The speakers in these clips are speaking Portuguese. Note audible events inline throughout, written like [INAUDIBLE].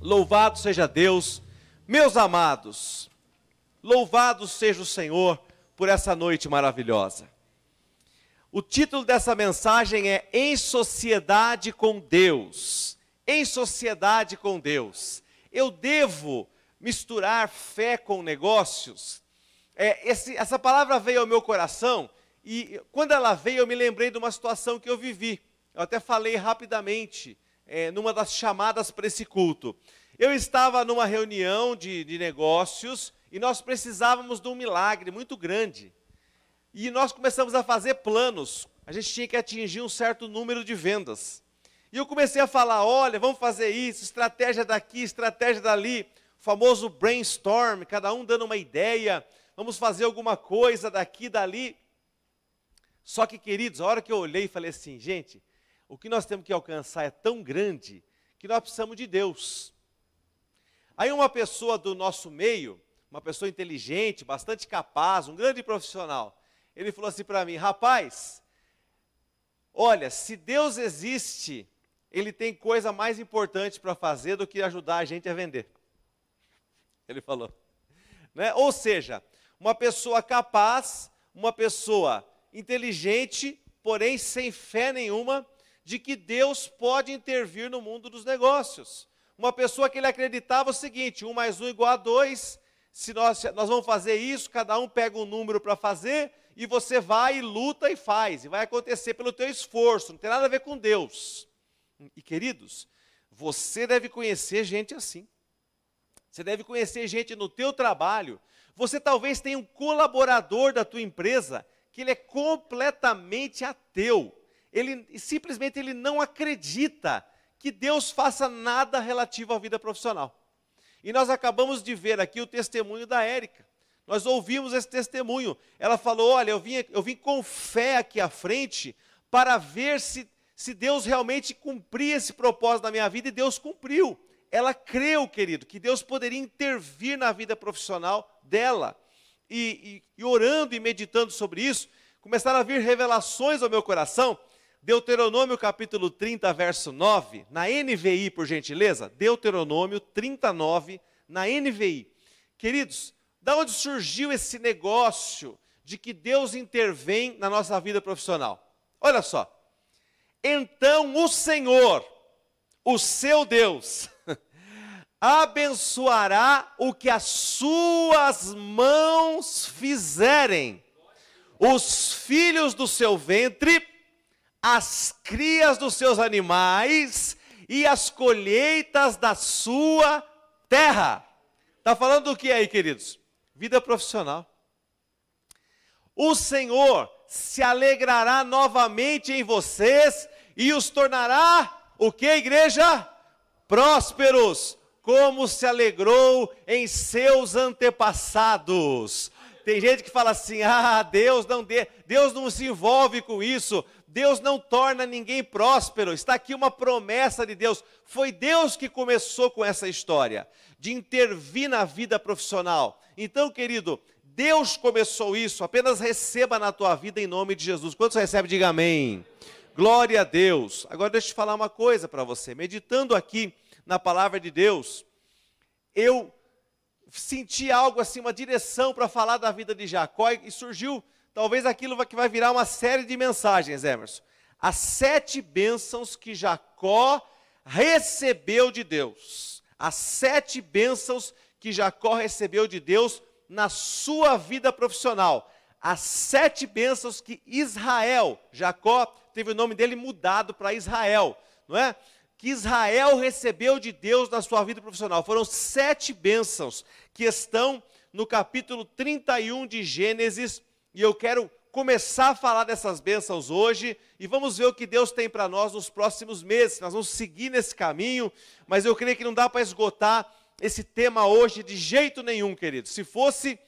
Louvado seja Deus, meus amados, louvado seja o Senhor por essa noite maravilhosa. O título dessa mensagem é Em Sociedade com Deus. Em Sociedade com Deus. Eu devo misturar fé com negócios? É, esse, essa palavra veio ao meu coração e quando ela veio eu me lembrei de uma situação que eu vivi. Eu até falei rapidamente é, numa das chamadas para esse culto. Eu estava numa reunião de, de negócios e nós precisávamos de um milagre muito grande. E nós começamos a fazer planos. A gente tinha que atingir um certo número de vendas. E eu comecei a falar: olha, vamos fazer isso, estratégia daqui, estratégia dali, o famoso brainstorm, cada um dando uma ideia, vamos fazer alguma coisa daqui, dali. Só que, queridos, a hora que eu olhei e falei assim, gente, o que nós temos que alcançar é tão grande que nós precisamos de Deus. Aí uma pessoa do nosso meio, uma pessoa inteligente, bastante capaz, um grande profissional, ele falou assim para mim: rapaz, olha, se Deus existe, ele tem coisa mais importante para fazer do que ajudar a gente a vender. Ele falou. Né? Ou seja, uma pessoa capaz, uma pessoa inteligente, porém sem fé nenhuma, de que Deus pode intervir no mundo dos negócios. Uma pessoa que ele acreditava o seguinte: um mais um igual a dois, se nós, nós vamos fazer isso, cada um pega um número para fazer, e você vai e luta e faz, e vai acontecer pelo teu esforço, não tem nada a ver com Deus. E queridos, você deve conhecer gente assim. Você deve conhecer gente no teu trabalho. Você talvez tenha um colaborador da tua empresa que ele é completamente ateu ele simplesmente ele não acredita que Deus faça nada relativo à vida profissional. E nós acabamos de ver aqui o testemunho da Érica. Nós ouvimos esse testemunho. Ela falou: Olha, eu vim, eu vim com fé aqui à frente para ver se, se Deus realmente cumpria esse propósito na minha vida, e Deus cumpriu. Ela creu, querido, que Deus poderia intervir na vida profissional dela. E, e, e orando e meditando sobre isso, começaram a vir revelações ao meu coração Deuteronômio capítulo 30, verso 9, na NVI, por gentileza. Deuteronômio 39, na NVI. Queridos, da onde surgiu esse negócio de que Deus intervém na nossa vida profissional? Olha só. Então o Senhor, o seu Deus, [LAUGHS] abençoará o que as suas mãos fizerem. Os filhos do seu ventre as crias dos seus animais e as colheitas da sua terra. Está falando do que aí, queridos? Vida profissional. O Senhor se alegrará novamente em vocês e os tornará o que, igreja? Prósperos, como se alegrou em seus antepassados. Tem gente que fala assim: "Ah, Deus não dê, Deus não se envolve com isso. Deus não torna ninguém próspero. Está aqui uma promessa de Deus. Foi Deus que começou com essa história, de intervir na vida profissional. Então, querido, Deus começou isso. Apenas receba na tua vida em nome de Jesus. Quantos recebe, diga amém. Glória a Deus. Agora deixa eu te falar uma coisa para você. Meditando aqui na palavra de Deus, eu senti algo assim, uma direção para falar da vida de Jacó e surgiu talvez aquilo que vai virar uma série de mensagens, Emerson. As sete bênçãos que Jacó recebeu de Deus. As sete bênçãos que Jacó recebeu de Deus na sua vida profissional. As sete bênçãos que Israel, Jacó teve o nome dele mudado para Israel, não é? Que Israel recebeu de Deus na sua vida profissional. Foram sete bênçãos que estão no capítulo 31 de Gênesis, e eu quero começar a falar dessas bênçãos hoje e vamos ver o que Deus tem para nós nos próximos meses. Nós vamos seguir nesse caminho, mas eu creio que não dá para esgotar esse tema hoje de jeito nenhum, querido. Se fosse,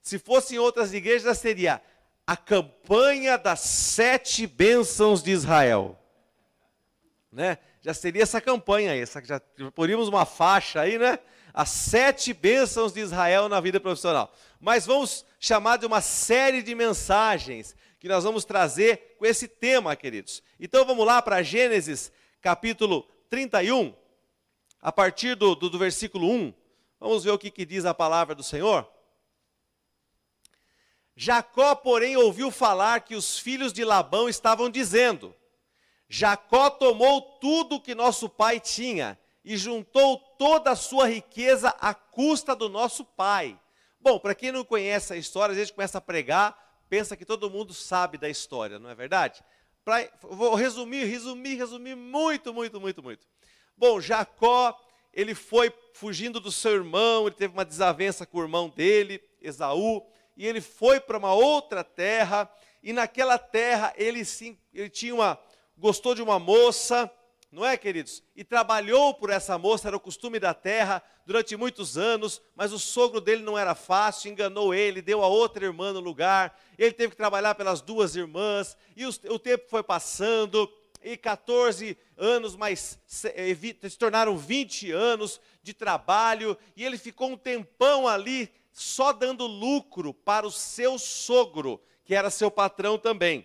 se fosse em outras igrejas, seria a campanha das sete bênçãos de Israel. Né? Já seria essa campanha aí, essa, já poríamos uma faixa aí, né? As sete bênçãos de Israel na vida profissional mas vamos chamar de uma série de mensagens que nós vamos trazer com esse tema, queridos. Então vamos lá para Gênesis capítulo 31. a partir do, do, do versículo 1. Vamos ver o que, que diz a palavra do Senhor. Jacó, porém, ouviu falar que os filhos de Labão estavam dizendo: Jacó tomou tudo que nosso pai tinha e juntou toda a sua riqueza à custa do nosso pai. Bom, para quem não conhece a história, a gente começa a pregar, pensa que todo mundo sabe da história, não é verdade? Pra, vou resumir, resumir, resumir muito, muito, muito, muito. Bom, Jacó, ele foi fugindo do seu irmão, ele teve uma desavença com o irmão dele, Esaú, e ele foi para uma outra terra, e naquela terra ele, sim, ele tinha uma, gostou de uma moça, não é, queridos? E trabalhou por essa moça, era o costume da terra, durante muitos anos, mas o sogro dele não era fácil, enganou ele, deu a outra irmã no lugar, ele teve que trabalhar pelas duas irmãs, e o, tempo foi passando, e 14 anos mais se, se tornaram 20 anos de trabalho, e ele ficou um tempão ali só dando lucro para o seu sogro, que era seu patrão também.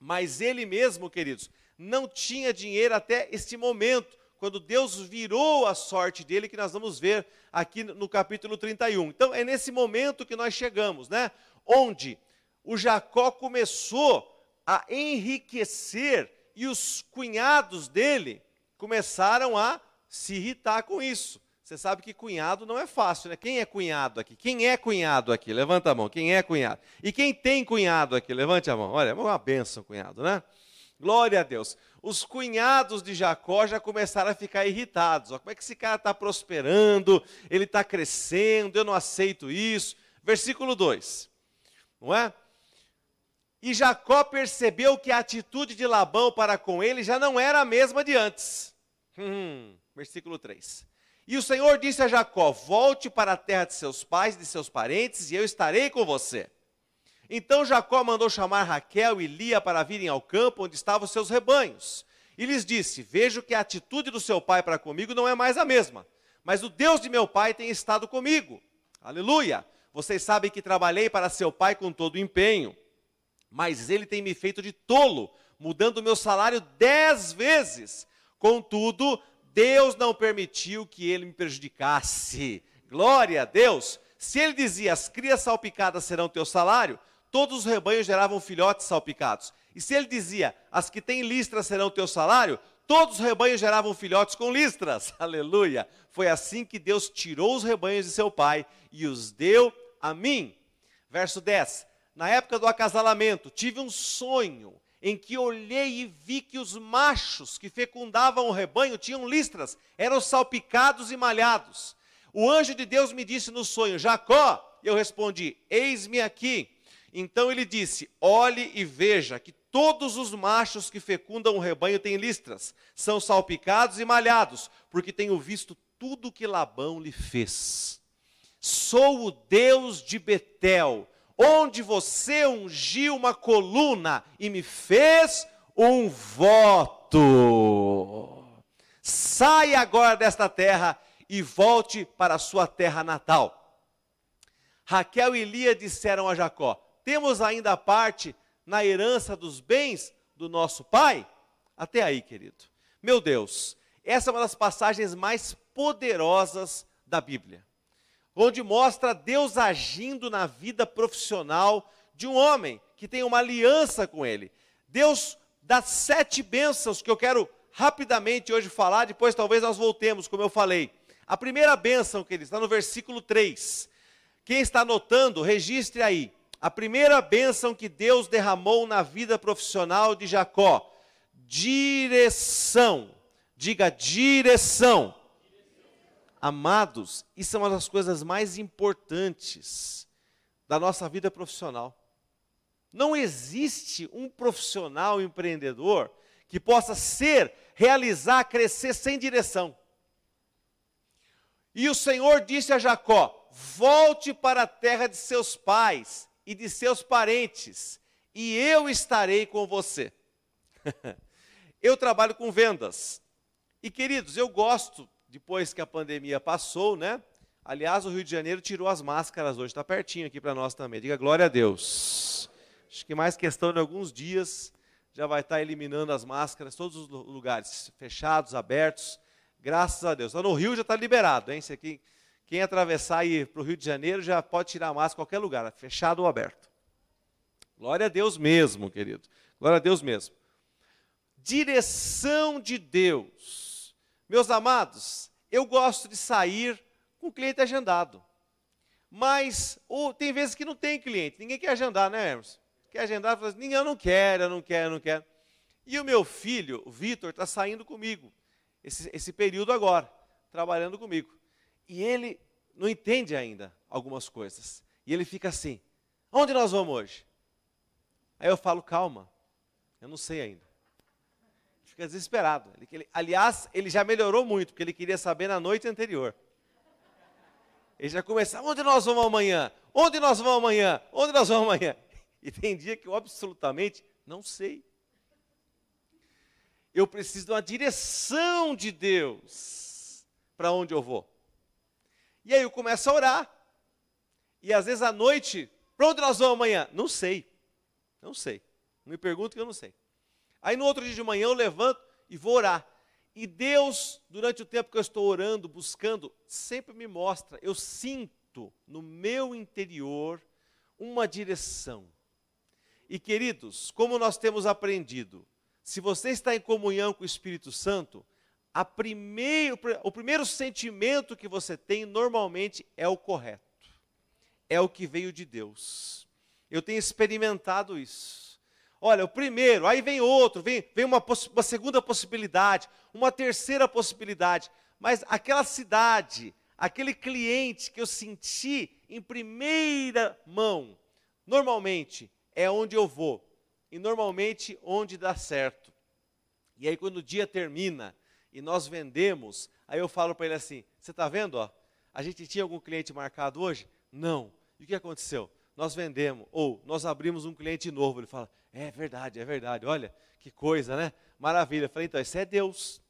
Mas ele mesmo, queridos, não tinha dinheiro até este momento, quando Deus virou a sorte dele, que nós vamos ver aqui no capítulo 31. Então, é nesse momento que nós chegamos, né? Onde o Jacó começou a enriquecer e os cunhados dele começaram a se irritar com isso. Você sabe que cunhado não é fácil, né? Quem é cunhado aqui? Quem é cunhado aqui? Levanta a mão. Quem é cunhado? E quem tem cunhado aqui? Levante a mão. Olha, é uma benção, cunhado, né? Glória a Deus. Os cunhados de Jacó já começaram a ficar irritados. Ó, como é que esse cara está prosperando? Ele está crescendo, eu não aceito isso. Versículo 2. Não é? E Jacó percebeu que a atitude de Labão para com ele já não era a mesma de antes. Hum, versículo 3. E o Senhor disse a Jacó: Volte para a terra de seus pais e de seus parentes, e eu estarei com você. Então Jacó mandou chamar Raquel e Lia para virem ao campo onde estavam seus rebanhos. E lhes disse: Vejo que a atitude do seu pai para comigo não é mais a mesma, mas o Deus de meu pai tem estado comigo. Aleluia! Vocês sabem que trabalhei para seu pai com todo o empenho, mas ele tem me feito de tolo, mudando o meu salário dez vezes. Contudo, Deus não permitiu que ele me prejudicasse. Glória a Deus! Se ele dizia: As crias salpicadas serão teu salário, todos os rebanhos geravam filhotes salpicados. E se ele dizia: As que têm listras serão teu salário, todos os rebanhos geravam filhotes com listras. [LAUGHS] Aleluia! Foi assim que Deus tirou os rebanhos de seu pai e os deu a mim. Verso 10: Na época do acasalamento, tive um sonho em que olhei e vi que os machos que fecundavam o rebanho tinham listras, eram salpicados e malhados. O anjo de Deus me disse no sonho: Jacó, eu respondi: Eis-me aqui. Então ele disse: Olhe e veja que todos os machos que fecundam o rebanho têm listras, são salpicados e malhados, porque tenho visto tudo que Labão lhe fez. Sou o Deus de Betel onde você ungiu uma coluna e me fez um voto. Saia agora desta terra e volte para a sua terra natal. Raquel e Lia disseram a Jacó: Temos ainda parte na herança dos bens do nosso pai? Até aí, querido. Meu Deus, essa é uma das passagens mais poderosas da Bíblia onde mostra Deus agindo na vida profissional de um homem que tem uma aliança com ele. Deus dá sete bênçãos que eu quero rapidamente hoje falar, depois talvez nós voltemos, como eu falei. A primeira bênção, que ele está no versículo 3. Quem está anotando, registre aí. A primeira bênção que Deus derramou na vida profissional de Jacó: direção. Diga direção. Amados, isso é uma das coisas mais importantes da nossa vida profissional. Não existe um profissional empreendedor que possa ser, realizar, crescer sem direção. E o Senhor disse a Jacó: Volte para a terra de seus pais e de seus parentes, e eu estarei com você. [LAUGHS] eu trabalho com vendas. E queridos, eu gosto depois que a pandemia passou, né? Aliás, o Rio de Janeiro tirou as máscaras hoje, está pertinho aqui para nós também. Diga glória a Deus. Acho que mais questão de alguns dias já vai estar tá eliminando as máscaras, todos os lugares fechados, abertos. Graças a Deus. Então, no Rio já está liberado, hein? Aqui, quem atravessar e ir para o Rio de Janeiro já pode tirar a máscara qualquer lugar, fechado ou aberto. Glória a Deus mesmo, querido. Glória a Deus mesmo. Direção de Deus. Meus amados, eu gosto de sair com cliente agendado. Mas ou, tem vezes que não tem cliente. Ninguém quer agendar, né, Hermes? Quer agendar? Fala assim, eu não quero, eu não quero, eu não quero. E o meu filho, o Vitor, está saindo comigo. Esse, esse período agora, trabalhando comigo. E ele não entende ainda algumas coisas. E ele fica assim: onde nós vamos hoje? Aí eu falo, calma, eu não sei ainda. Ele fica desesperado. Ele, ele, aliás, ele já melhorou muito, porque ele queria saber na noite anterior. Ele já começa, onde nós vamos amanhã? Onde nós vamos amanhã? Onde nós vamos amanhã? [LAUGHS] E tem dia que eu absolutamente não sei. Eu preciso de uma direção de Deus para onde eu vou. E aí eu começo a orar. E às vezes à noite, para onde nós vamos amanhã? Não sei. Não sei. Não me pergunto que eu não sei. Aí no outro dia de manhã eu levanto e vou orar. E Deus, durante o tempo que eu estou orando, buscando, sempre me mostra, eu sinto no meu interior uma direção. E queridos, como nós temos aprendido, se você está em comunhão com o Espírito Santo, primeiro, o primeiro sentimento que você tem normalmente é o correto, é o que veio de Deus. Eu tenho experimentado isso. Olha, o primeiro, aí vem outro, vem, vem uma, uma segunda possibilidade, uma terceira possibilidade, mas aquela cidade, aquele cliente que eu senti em primeira mão, normalmente é onde eu vou, e normalmente onde dá certo. E aí, quando o dia termina e nós vendemos, aí eu falo para ele assim: Você está vendo? Ó, a gente tinha algum cliente marcado hoje? Não. E o que aconteceu? Nós vendemos, ou nós abrimos um cliente novo. Ele fala: É verdade, é verdade. Olha que coisa, né? Maravilha. Eu falei: Então, isso é Deus.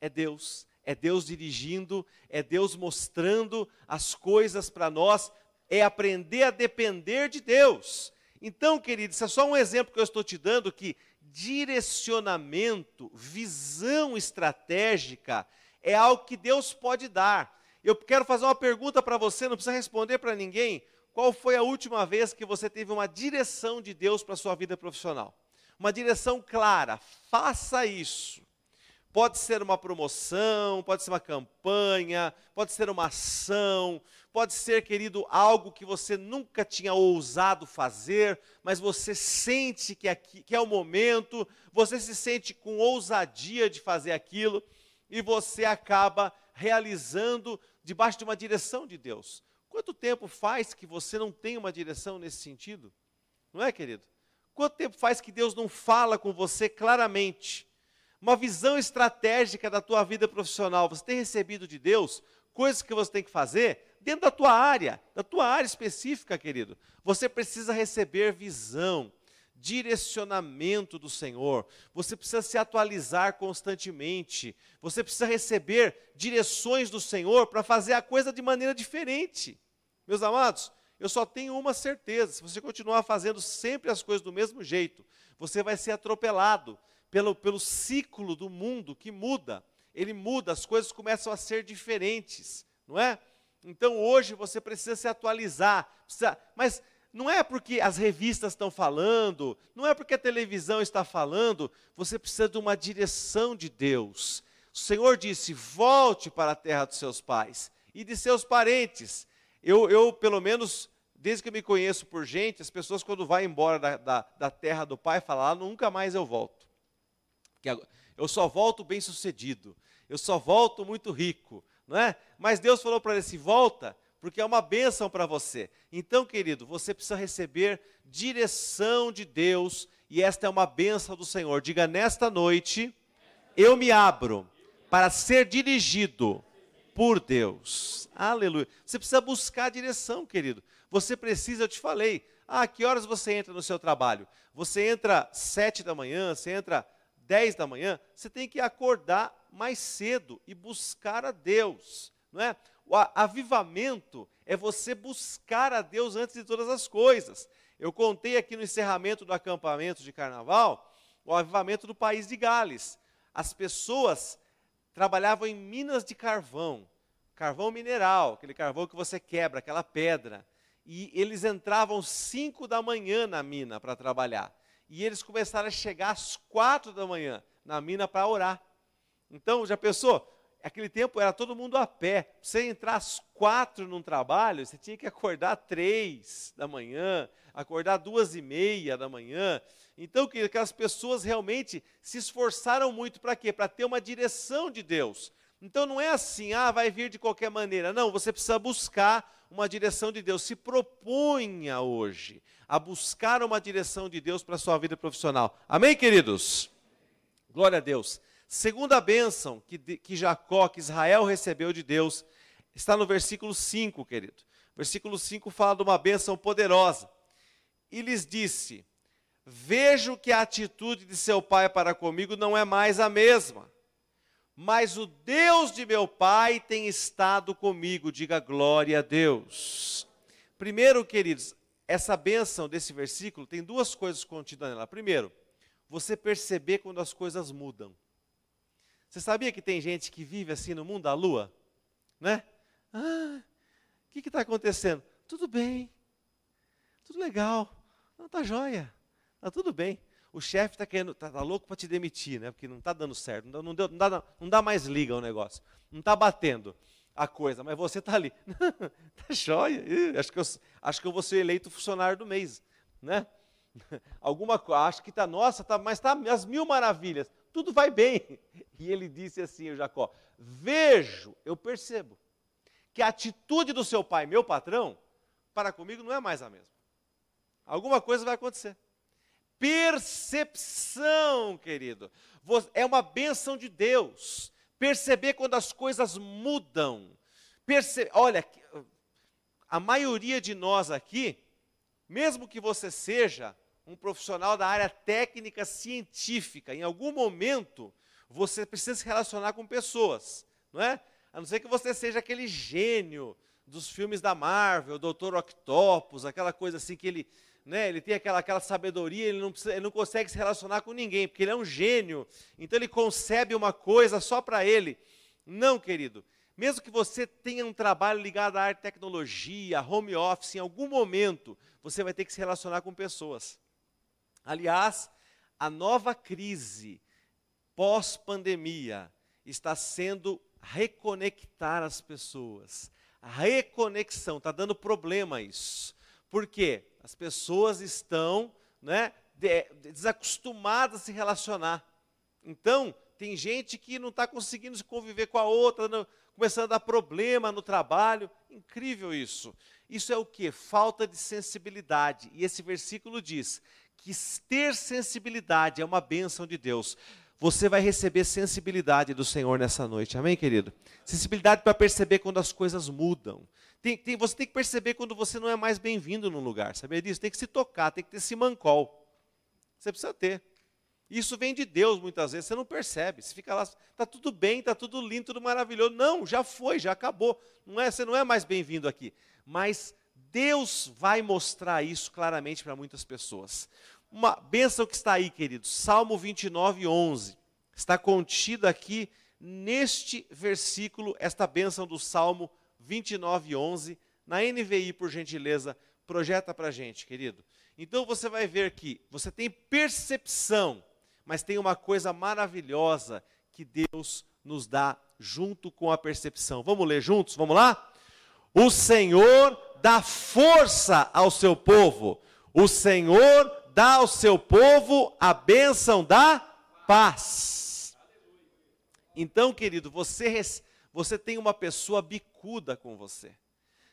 É Deus. É Deus dirigindo, é Deus mostrando as coisas para nós. É aprender a depender de Deus. Então, queridos, isso é só um exemplo que eu estou te dando que direcionamento, visão estratégica é algo que Deus pode dar. Eu quero fazer uma pergunta para você, não precisa responder para ninguém. Qual foi a última vez que você teve uma direção de Deus para a sua vida profissional? Uma direção clara. Faça isso. Pode ser uma promoção, pode ser uma campanha, pode ser uma ação, pode ser, querido, algo que você nunca tinha ousado fazer, mas você sente que, aqui, que é o momento, você se sente com ousadia de fazer aquilo e você acaba realizando debaixo de uma direção de Deus. Quanto tempo faz que você não tem uma direção nesse sentido? Não é, querido? Quanto tempo faz que Deus não fala com você claramente? Uma visão estratégica da tua vida profissional. Você tem recebido de Deus coisas que você tem que fazer dentro da tua área, da tua área específica, querido. Você precisa receber visão, direcionamento do Senhor. Você precisa se atualizar constantemente. Você precisa receber direções do Senhor para fazer a coisa de maneira diferente. Meus amados, eu só tenho uma certeza: se você continuar fazendo sempre as coisas do mesmo jeito, você vai ser atropelado pelo, pelo ciclo do mundo que muda. Ele muda, as coisas começam a ser diferentes, não é? Então hoje você precisa se atualizar, precisa, mas não é porque as revistas estão falando, não é porque a televisão está falando, você precisa de uma direção de Deus. O Senhor disse: volte para a terra dos seus pais e de seus parentes. Eu, eu pelo menos, desde que eu me conheço por gente, as pessoas, quando vão embora da, da, da terra do pai, falam: ah, nunca mais eu volto que eu só volto bem sucedido, eu só volto muito rico, não é? Mas Deus falou para ele assim: volta, porque é uma bênção para você. Então, querido, você precisa receber direção de Deus, e esta é uma bênção do Senhor. Diga nesta noite, eu me abro para ser dirigido por Deus. Aleluia. Você precisa buscar a direção, querido. Você precisa, eu te falei, ah, que horas você entra no seu trabalho? Você entra sete da manhã, você entra 10 da manhã, você tem que acordar mais cedo e buscar a Deus, não é? O avivamento é você buscar a Deus antes de todas as coisas. Eu contei aqui no encerramento do acampamento de carnaval o avivamento do país de Gales. As pessoas trabalhavam em minas de carvão, carvão mineral, aquele carvão que você quebra, aquela pedra. E eles entravam 5 da manhã na mina para trabalhar. E eles começaram a chegar às quatro da manhã na mina para orar. Então, já pensou? Aquele tempo era todo mundo a pé. Você entrar às quatro num trabalho, você tinha que acordar três da manhã, acordar duas e meia da manhã. Então, que aquelas pessoas realmente se esforçaram muito para quê? Para ter uma direção de Deus. Então não é assim, ah, vai vir de qualquer maneira. Não, você precisa buscar uma direção de Deus. Se proponha hoje a buscar uma direção de Deus para a sua vida profissional. Amém, queridos? Glória a Deus. Segunda bênção que, que Jacó, que Israel recebeu de Deus, está no versículo 5, querido. Versículo 5 fala de uma bênção poderosa. E lhes disse: Vejo que a atitude de seu pai para comigo não é mais a mesma mas o Deus de meu pai tem estado comigo. Diga glória a Deus. Primeiro, queridos, essa bênção desse versículo tem duas coisas contidas nela. Primeiro, você perceber quando as coisas mudam. Você sabia que tem gente que vive assim no mundo da lua? Né? Ah, o que está acontecendo? Tudo bem, tudo legal, não está joia, está tudo bem o chefe está querendo, tá, tá louco para te demitir, né? Porque não está dando certo, não, deu, não, dá, não dá mais liga o negócio, não está batendo a coisa, mas você está ali, [LAUGHS] tá jóia, acho que, eu, acho que eu vou ser eleito funcionário do mês, né? [LAUGHS] Alguma coisa, acho que está, nossa, tá, mas está as mil maravilhas, tudo vai bem. [LAUGHS] E ele disse assim, o Jacó: Vejo, eu percebo, que a atitude do seu pai, meu patrão, para comigo não é mais a mesma. Alguma coisa vai acontecer percepção, querido. É uma bênção de Deus. Perceber quando as coisas mudam. Perce... Olha, a maioria de nós aqui, mesmo que você seja um profissional da área técnica científica, em algum momento você precisa se relacionar com pessoas, não é? A não ser que você seja aquele gênio dos filmes da Marvel, Doutor Octopus, aquela coisa assim que ele né, ele tem aquela, aquela sabedoria, ele não, precisa, ele não consegue se relacionar com ninguém, porque ele é um gênio. Então ele concebe uma coisa só para ele. Não, querido. Mesmo que você tenha um trabalho ligado à arte tecnologia, home office, em algum momento você vai ter que se relacionar com pessoas. Aliás, a nova crise pós-pandemia está sendo reconectar as pessoas. A reconexão, está dando problema isso. Por quê? As pessoas estão né, desacostumadas a se relacionar. Então, tem gente que não está conseguindo se conviver com a outra, não, começando a dar problema no trabalho. Incrível isso. Isso é o que? Falta de sensibilidade. E esse versículo diz que ter sensibilidade é uma bênção de Deus. Você vai receber sensibilidade do Senhor nessa noite, amém, querido? Sensibilidade para perceber quando as coisas mudam. Tem, tem, você tem que perceber quando você não é mais bem-vindo num lugar, sabia disso? Tem que se tocar, tem que ter esse mancol. Você precisa ter. Isso vem de Deus muitas vezes, você não percebe. Você fica lá, está tudo bem, está tudo lindo, tudo maravilhoso. Não, já foi, já acabou. Não é, você não é mais bem-vindo aqui. Mas Deus vai mostrar isso claramente para muitas pessoas. Uma bênção que está aí, queridos. Salmo 29, 11. Está contida aqui neste versículo, esta bênção do Salmo 29, 11. Na NVI, por gentileza, projeta para a gente, querido. Então você vai ver que você tem percepção, mas tem uma coisa maravilhosa que Deus nos dá junto com a percepção. Vamos ler juntos? Vamos lá? O Senhor dá força ao seu povo. O Senhor dá ao seu povo a bênção da paz. Então, querido, você, você tem uma pessoa bicuda com você.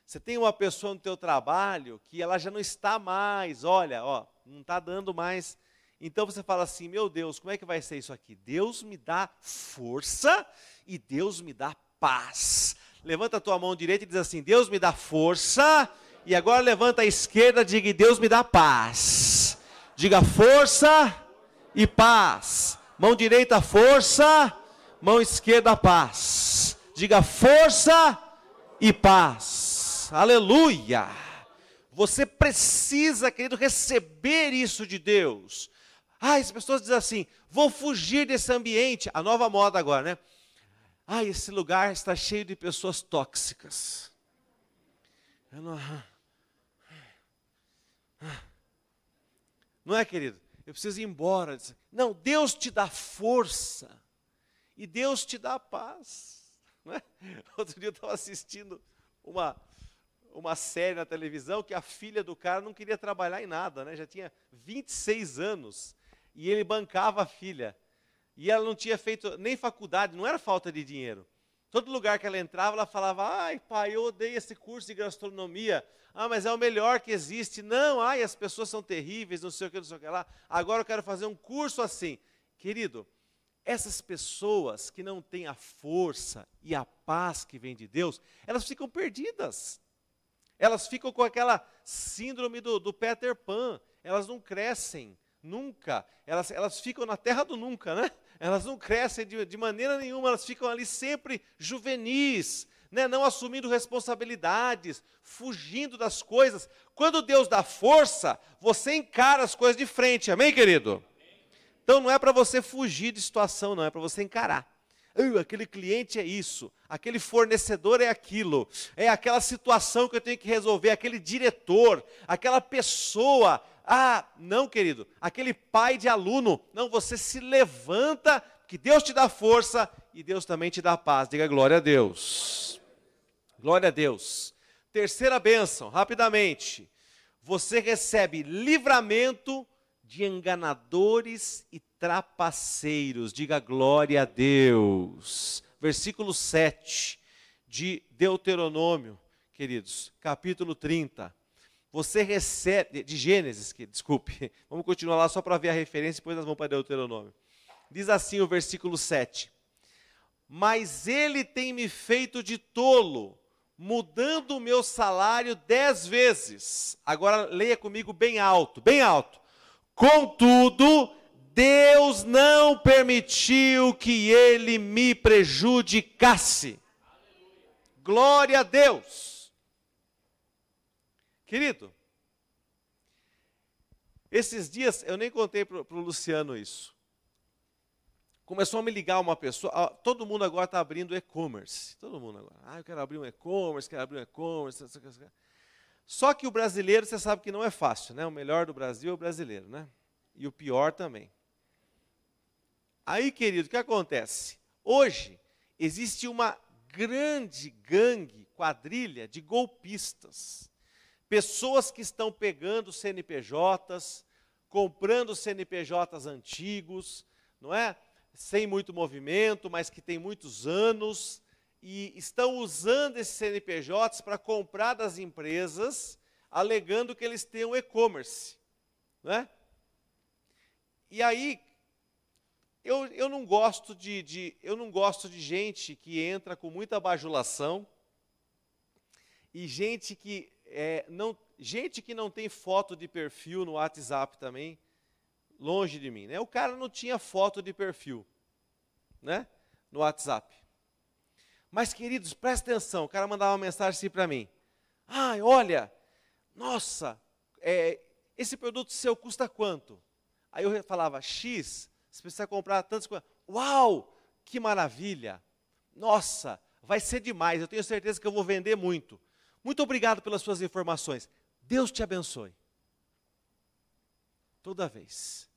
Você tem uma pessoa no teu trabalho que ela já não está mais, olha, ó, não está dando mais. Então você fala assim, meu Deus, como é que vai ser isso aqui? Deus me dá força e Deus me dá paz. Levanta a tua mão direita e diz assim, Deus me dá força, e agora levanta a esquerda e diga, Deus me dá paz. Diga força e paz. Mão direita, força. Mão esquerda, paz. Diga força e paz. Aleluia. Você precisa, querido, receber isso de Deus. Ah, as pessoas dizem assim: vou fugir desse ambiente. A nova moda agora, né? ah, esse lugar está cheio de pessoas tóxicas. Não, não é, querido? Eu preciso ir embora. Não, Deus te dá força e Deus te dá paz. Não é? [LAUGHS] Outro dia eu estava assistindo uma, uma série na televisão que a filha do cara não queria trabalhar em nada, né? já tinha 26 anos e ele bancava a filha. E ela não tinha feito nem faculdade, não era falta de dinheiro. Todo lugar que ela entrava, ela falava: Ai, pai, eu odeio esse curso de gastronomia. Ah, mas é o melhor que existe. Não, ai, as pessoas são terríveis, não sei o que, não sei o que lá. Agora eu quero fazer um curso assim. Querido, essas pessoas que não têm a força e a paz que vem de Deus, elas ficam perdidas. Elas ficam com aquela síndrome do, do Peter Pan. Elas não crescem nunca. Elas, elas ficam na terra do nunca, né? Elas não crescem de, de maneira nenhuma, elas ficam ali sempre juvenis, né? não assumindo responsabilidades, fugindo das coisas. Quando Deus dá força, você encara as coisas de frente, amém, querido? Então não é para você fugir de situação, não, é para você encarar. Uh, aquele cliente é isso, aquele fornecedor é aquilo, é aquela situação que eu tenho que resolver, aquele diretor, aquela pessoa. Ah, não, querido, aquele pai de aluno. Não, você se levanta, que Deus te dá força e Deus também te dá paz. Diga glória a Deus. Glória a Deus. Terceira bênção, rapidamente. Você recebe livramento de enganadores e trapaceiros. Diga glória a Deus. Versículo 7 de Deuteronômio, queridos, capítulo 30. Você recebe, de Gênesis, que, desculpe, [LAUGHS] vamos continuar lá só para ver a referência, depois nós vamos para Deuteronômio. Diz assim o versículo 7: Mas ele tem me feito de tolo, mudando o meu salário dez vezes. Agora leia comigo bem alto, bem alto. Contudo, Deus não permitiu que ele me prejudicasse. Glória a Deus. Querido, esses dias eu nem contei para o Luciano isso. Começou a me ligar uma pessoa, todo mundo agora está abrindo e-commerce. Todo mundo agora. Ah, eu quero abrir um e-commerce, quero abrir um e-commerce. Só que o brasileiro, você sabe que não é fácil, né? O melhor do Brasil é o brasileiro, né? E o pior também. Aí, querido, o que acontece? Hoje existe uma grande gangue, quadrilha de golpistas. Pessoas que estão pegando CNPJs, comprando CNPJs antigos, não é? Sem muito movimento, mas que tem muitos anos, e estão usando esses CNPJs para comprar das empresas, alegando que eles têm um e-commerce. Né? E aí, eu, eu, não gosto de, de, eu não gosto de gente que entra com muita bajulação e gente que, é, não, gente que não tem foto de perfil no WhatsApp também, longe de mim. Né? O cara não tinha foto de perfil né? no WhatsApp. Mas, queridos, presta atenção, o cara mandava uma mensagem assim para mim. Ai, olha, nossa, é, esse produto seu custa quanto? Aí eu falava, X, você precisa comprar tantas coisas. Uau, que maravilha! Nossa, vai ser demais, eu tenho certeza que eu vou vender muito. Muito obrigado pelas suas informações. Deus te abençoe. Toda vez.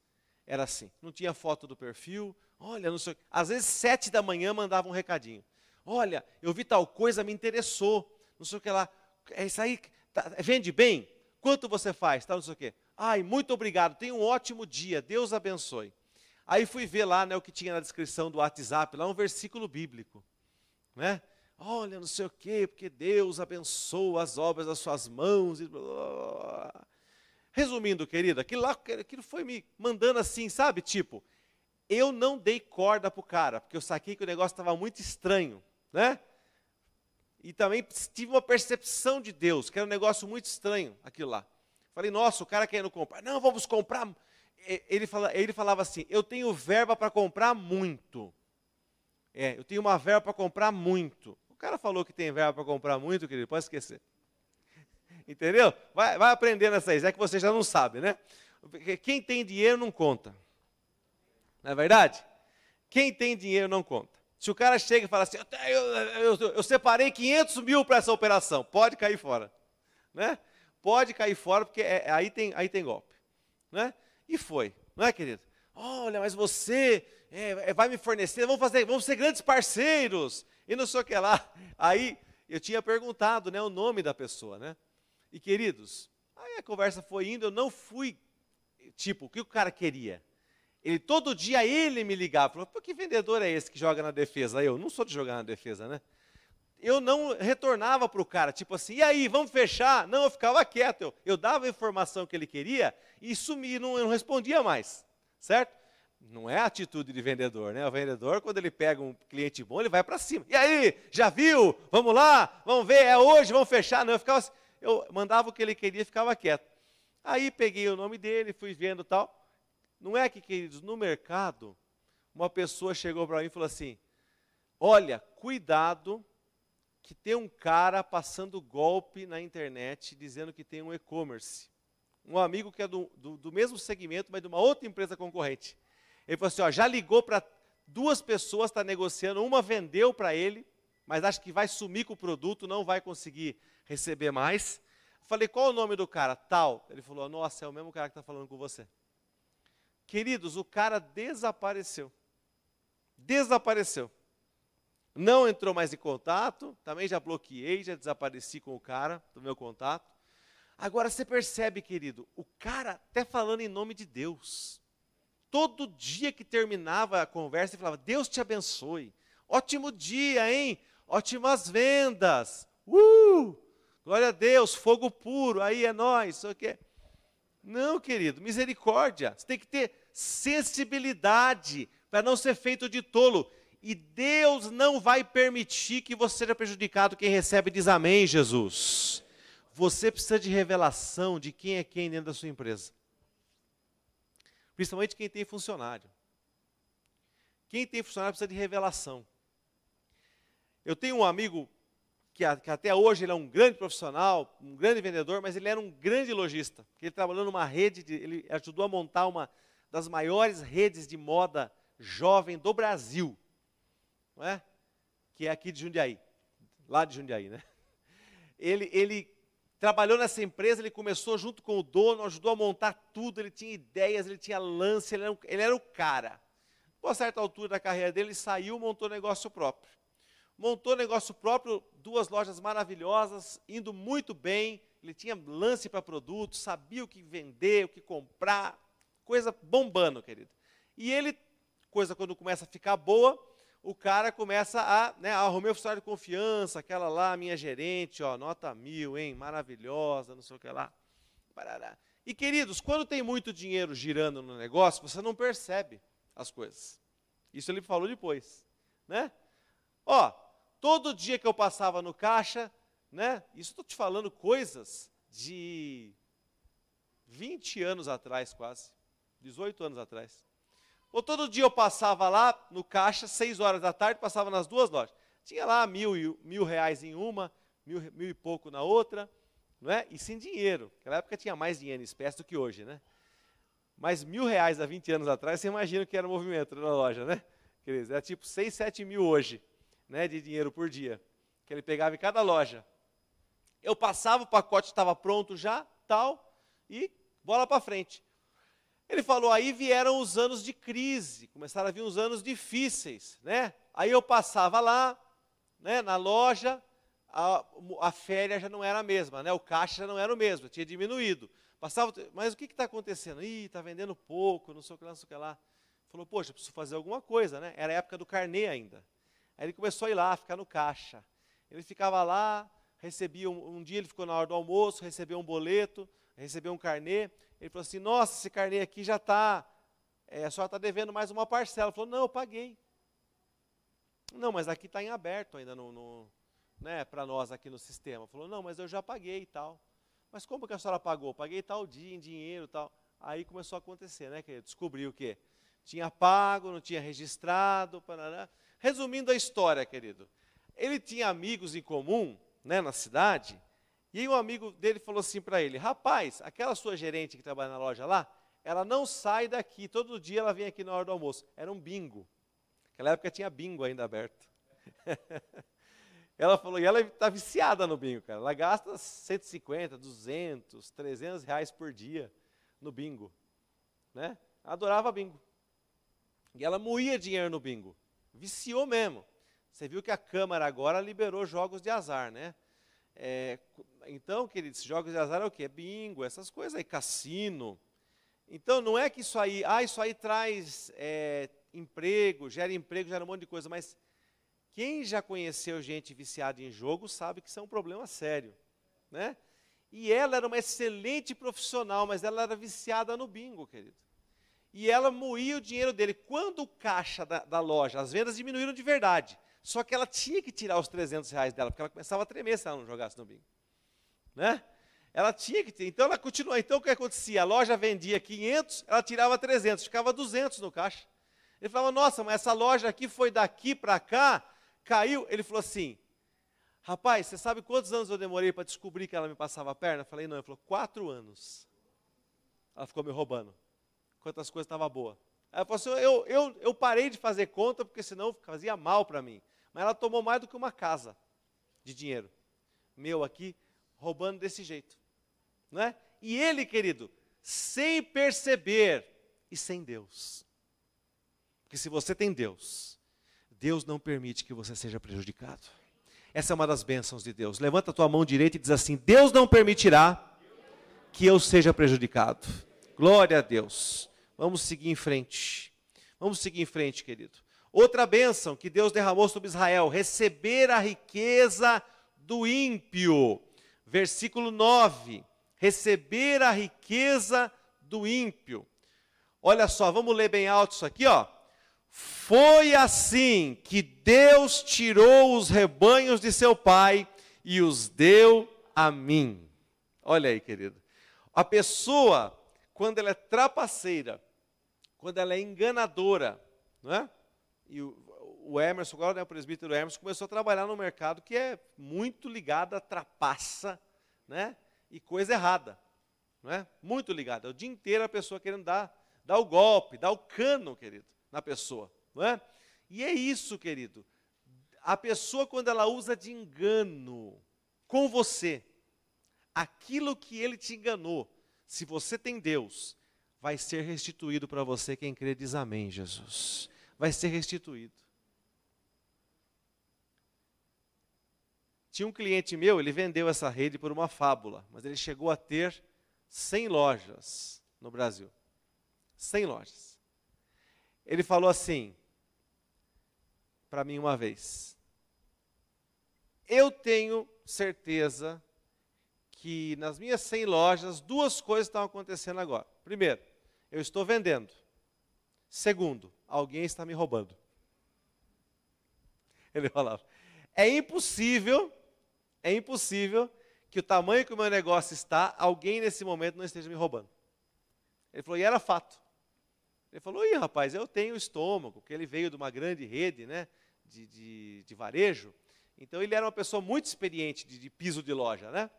Era assim. Não tinha foto do perfil. Olha, não sei. Às vezes, sete da manhã mandava um recadinho. Olha, eu vi tal coisa, me interessou. Não sei o que lá. É isso aí. Tá, vende bem? Quanto você faz? Tá, não sei o quê. Ai, muito obrigado. Tenha um ótimo dia. Deus abençoe. Aí fui ver lá né, o que tinha na descrição do WhatsApp, lá um versículo bíblico. Né? Olha, não sei o quê, porque Deus abençoa as obras das suas mãos. E blá, blá, blá. Resumindo, querido, aquilo lá aquilo foi me mandando assim, sabe? Tipo, eu não dei corda para o cara, porque eu saquei que o negócio estava muito estranho né? E também tive uma percepção de Deus, que era um negócio muito estranho aquilo lá. Falei, nossa, o cara querendo comprar. Não, vamos comprar. Ele, fala, ele falava assim: eu tenho verba para comprar muito. É, eu tenho uma verba para comprar muito. O cara falou que tem verba para comprar muito, querido, pode esquecer. [LAUGHS] Entendeu? Vai, vai aprendendo aí, é que você já não sabe, né? Quem tem dinheiro não conta. Não é verdade? Quem tem dinheiro não conta. Se o cara chega e fala assim, eu, eu, eu, eu separei 500 mil para essa operação, pode cair fora. Né? Pode cair fora, porque é, aí, tem, aí tem golpe. Né? E foi, não é, querido? Olha, mas você é, é, vai me fornecer, vamos fazer, vamos ser grandes parceiros. E não sei o que lá. Aí eu tinha perguntado né, o nome da pessoa, né? E queridos, aí a conversa foi indo, eu não fui, tipo, o que o cara queria? Ele todo dia ele me ligava, falou, Pô, que vendedor é esse que joga na defesa? Eu não sou de jogar na defesa, né? Eu não retornava para o cara, tipo assim, e aí, vamos fechar? Não, eu ficava quieto, eu, eu dava a informação que ele queria e sumia, não, eu não respondia mais, certo? Não é a atitude de vendedor, né? O vendedor, quando ele pega um cliente bom, ele vai para cima. E aí, já viu? Vamos lá? Vamos ver? É hoje? Vamos fechar? Não, eu ficava assim, eu mandava o que ele queria e ficava quieto. Aí peguei o nome dele, fui vendo tal. Não é que, queridos, no mercado, uma pessoa chegou para mim e falou assim: Olha, cuidado, que tem um cara passando golpe na internet dizendo que tem um e-commerce. Um amigo que é do, do, do mesmo segmento, mas de uma outra empresa concorrente. Ele falou assim: ó, já ligou para duas pessoas, está negociando, uma vendeu para ele, mas acha que vai sumir com o produto, não vai conseguir receber mais. Falei, qual o nome do cara? Tal. Ele falou, nossa, é o mesmo cara que está falando com você. Queridos, o cara desapareceu. Desapareceu. Não entrou mais em contato, também já bloqueei, já desapareci com o cara do meu contato. Agora você percebe, querido, o cara até falando em nome de Deus. Todo dia que terminava a conversa, ele falava: Deus te abençoe. Ótimo dia, hein? Ótimas vendas. Uh! Glória a Deus, fogo puro, aí é nós, o quê? Não, querido, misericórdia. Você tem que ter sensibilidade para não ser feito de tolo. E Deus não vai permitir que você seja prejudicado. Quem recebe diz amém, Jesus. Você precisa de revelação de quem é quem dentro da sua empresa principalmente quem tem funcionário. Quem tem funcionário precisa de revelação. Eu tenho um amigo que, que, até hoje ele é um grande profissional, um grande vendedor, mas ele era um grande lojista. Ele trabalhou numa rede, de, ele ajudou a montar uma das maiores redes de moda jovem do Brasil, não é? que é aqui de Jundiaí, lá de Jundiaí. Né? [LAUGHS] Ele, ele trabalhou nessa empresa, ele começou junto com o dono, ajudou a montar tudo, ele tinha ideias, ele tinha lance, ele era, ele era o cara. a certa altura da carreira dele, ele saiu, montou negócio próprio. Montou negócio próprio, duas lojas maravilhosas, indo muito bem, ele tinha lance para produtos, sabia o que vender, o que comprar, coisa bombando, querido. E ele, coisa quando começa a ficar boa, o cara começa a, né, arrumei o funcionário de confiança, aquela lá, minha gerente, ó, nota mil, hein, maravilhosa, não sei o que lá. Parará. E queridos, quando tem muito dinheiro girando no negócio, você não percebe as coisas. Isso ele falou depois, né? Ó, todo dia que eu passava no caixa, né? Isso estou te falando coisas de 20 anos atrás, quase, 18 anos atrás. Ou todo dia eu passava lá no caixa, seis horas da tarde, passava nas duas lojas. Tinha lá mil, mil reais em uma, mil, mil e pouco na outra, não é? E sem dinheiro. Naquela época tinha mais dinheiro em espécie do que hoje, né? Mas mil reais há 20 anos atrás, você imagina que era o movimento na loja, né? Quer dizer, era tipo 6, 7 mil hoje, né, de dinheiro por dia, que ele pegava em cada loja. Eu passava, o pacote estava pronto já, tal, e bola para frente. Ele falou, aí vieram os anos de crise, começaram a vir os anos difíceis, né? Aí eu passava lá, né, na loja, a, a férias já não era a mesma, né? O caixa já não era o mesmo, tinha diminuído. Passava, mas o que está acontecendo? Ih, está vendendo pouco, não sei o que lá, não sei o que lá. Falou, poxa, preciso fazer alguma coisa, né? Era a época do carnê ainda. Aí ele começou a ir lá, ficar no caixa. Ele ficava lá, recebia um, um dia ele ficou na hora do almoço, recebeu um boleto, recebeu um carnê. Ele falou assim: Nossa, esse carnê aqui já está, é, a senhora está devendo mais uma parcela. Ele falou: Não, eu paguei. Não, mas aqui está em aberto ainda no, no né, para nós aqui no sistema. Falou: Não, mas eu já paguei e tal. Mas como que a senhora pagou? Paguei tal dia em dinheiro tal. Aí começou a acontecer, né? Que descobriu o quê? Tinha pago, não tinha registrado. Parará. Resumindo a história, querido. Ele tinha amigos em comum, né, na cidade, e aí um amigo dele falou assim para ele: Rapaz, aquela sua gerente que trabalha na loja lá, ela não sai daqui, todo dia ela vem aqui na hora do almoço. Era um bingo. Naquela época tinha bingo ainda aberto. [LAUGHS] ela falou, e ela está viciada no bingo, cara. Ela gasta 150, 200, 300 reais por dia no bingo. Né? Adorava bingo. E ela moía dinheiro no bingo. Viciou mesmo. Você viu que a Câmara agora liberou jogos de azar, né? É, então, queridos, jogos de azar é o quê? Bingo, essas coisas aí, cassino. Então, não é que isso aí, ah, isso aí traz é, emprego, gera emprego, gera um monte de coisa, mas quem já conheceu gente viciada em jogo sabe que isso é um problema sério, né? E ela era uma excelente profissional, mas ela era viciada no bingo, querido. E ela moía o dinheiro dele. Quando o caixa da, da loja, as vendas diminuíram de verdade. Só que ela tinha que tirar os 300 reais dela, porque ela começava a tremer se ela não jogasse no bingo. Né? Ela tinha que ter. Então ela continuou. Então o que acontecia? A loja vendia 500, ela tirava 300, ficava 200 no caixa. Ele falava: Nossa, mas essa loja aqui foi daqui para cá, caiu. Ele falou assim: Rapaz, você sabe quantos anos eu demorei para descobrir que ela me passava a perna? Eu falei: Não. Ele falou: Quatro anos. Ela ficou me roubando. Quantas coisas estavam boas. Ela falou assim: eu, eu, eu parei de fazer conta porque senão fazia mal para mim. Mas ela tomou mais do que uma casa de dinheiro. Meu aqui, roubando desse jeito. Não é? E ele, querido, sem perceber e sem Deus. Porque se você tem Deus, Deus não permite que você seja prejudicado. Essa é uma das bênçãos de Deus. Levanta a tua mão direita e diz assim: Deus não permitirá que eu seja prejudicado. Glória a Deus. Vamos seguir em frente. Vamos seguir em frente, querido. Outra bênção que Deus derramou sobre Israel: receber a riqueza do ímpio. Versículo 9: receber a riqueza do ímpio. Olha só, vamos ler bem alto isso aqui, ó. Foi assim que Deus tirou os rebanhos de seu pai e os deu a mim. Olha aí, querido. A pessoa, quando ela é trapaceira, quando ela é enganadora, não é? E o, Emerson, agora né, o presbítero Emerson, começou a trabalhar no mercado que é muito ligado a trapaça né, e coisa errada. Não é? Muito ligado. É o dia inteiro a pessoa querendo dar, dar o golpe, dar o cano, querido, na pessoa. Não é? E é isso, querido. A pessoa, quando ela usa de engano com você, aquilo que ele te enganou, se você tem Deus, vai ser restituído para você. Quem crê diz amém, Jesus vai ser restituído. Tinha um cliente meu, ele vendeu essa rede por uma fábula, mas ele chegou a ter 100 lojas no Brasil. 100 lojas. Ele falou assim para mim uma vez: Eu tenho certeza que nas minhas 100 lojas duas coisas estão acontecendo agora. Primeiro, eu estou vendendo. Segundo, alguém está me roubando. [LAUGHS] Ele falava: é impossível, é impossível que o tamanho que o meu negócio está, alguém nesse momento não esteja me roubando. Ele falou, e era fato. Ele falou, ih, rapaz, eu tenho estômago, porque ele veio de uma grande rede né, de, de, de varejo. Então ele era uma pessoa muito experiente de, de piso de loja, né?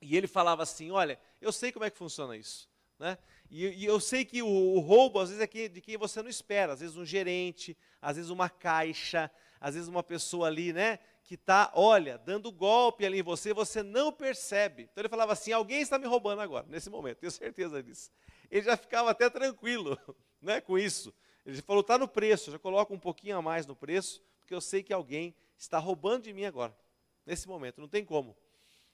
E ele falava assim: olha, eu sei como é que funciona isso. Né? E, e, eu sei que o, o, roubo, às vezes, é de quem você não espera. Às vezes um gerente, às vezes uma caixa, às vezes uma pessoa ali, né? Que está, olha, dando golpe ali em você, você não percebe. Então ele falava assim, alguém está me roubando agora, nesse momento, tenho certeza disso. Ele já ficava até tranquilo [LAUGHS] né, com isso. Ele falou, está no preço, já coloca um pouquinho a mais no preço, porque eu sei que alguém está roubando de mim agora, nesse momento, não tem como.